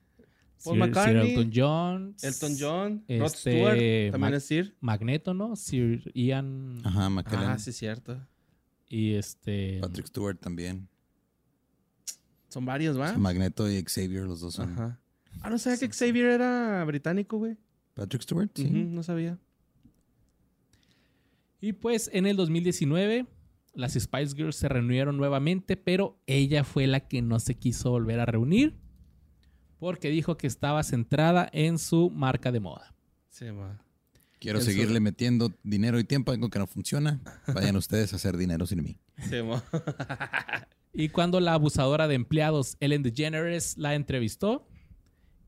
Paul Sir, Sir McCartney, Elton John. Elton John, Rod Este, Stewart, también Mac- es Sir. Magneto, ¿no? Sir Ian Ajá, McKellen. Ah, sí, cierto. y este... Patrick Stewart también. Son varios, ¿va? Magneto y Xavier, los dos son. Ajá. Ah, no sabía que Xavier era británico, güey. Patrick Stewart, sí. No sabía. Y pues en el 2019 las Spice Girls se reunieron nuevamente, pero ella fue la que no se quiso volver a reunir porque dijo que estaba centrada en su marca de moda. Sí, ma. Quiero El seguirle sur. metiendo dinero y tiempo a algo que no funciona. Vayan ustedes a hacer dinero sin mí. Sí, ma. [LAUGHS] Y cuando la abusadora de empleados Ellen DeGeneres la entrevistó,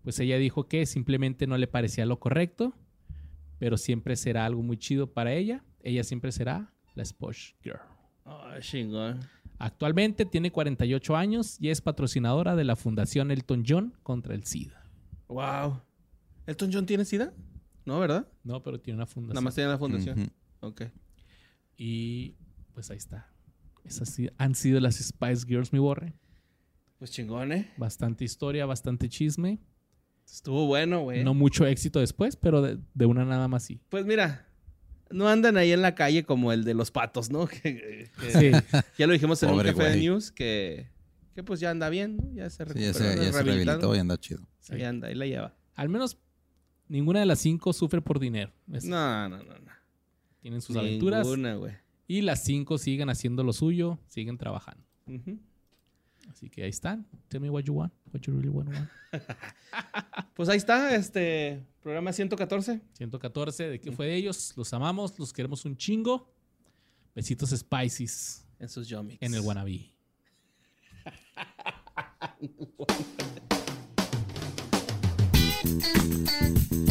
pues ella dijo que simplemente no le parecía lo correcto, pero siempre será algo muy chido para ella. Ella siempre será la Sposh Girl. Oh, chingón. Actualmente tiene 48 años y es patrocinadora de la Fundación Elton John contra el SIDA. Wow. ¿Elton John tiene sida? No, ¿verdad? No, pero tiene una fundación. Nada más tiene la fundación. Ujú. Ok. Y pues ahí está. Esas sí han sido las Spice Girls, mi borre. Pues chingón, ¿eh? Bastante historia, bastante chisme. Estuvo bueno, güey. No mucho éxito después, pero de, de una nada más sí. Pues mira, no andan ahí en la calle como el de los patos, ¿no? [LAUGHS] Que- que- Sí. Ya lo dijimos en Pobre un café de news que, que pues ya anda bien, ¿no? Ya se Sí, recuperó. ya se, ya se rehabilitado. rehabilitó y anda chido. Ahí anda, ahí la lleva. Al menos ninguna de las cinco sufre por dinero. Es- No, no, no, no. Tienen sus aventuras. Ninguna, güey. Y las cinco siguen haciendo lo suyo, siguen trabajando. Así que ahí están. Tell me what you want, what you really want. want. [LAUGHS] Pues ahí está, este programa 114. 114, ¿de qué fue de ellos? Los amamos, los queremos un chingo. Besitos spices En sus yomics. en el wannabe. [LAUGHS]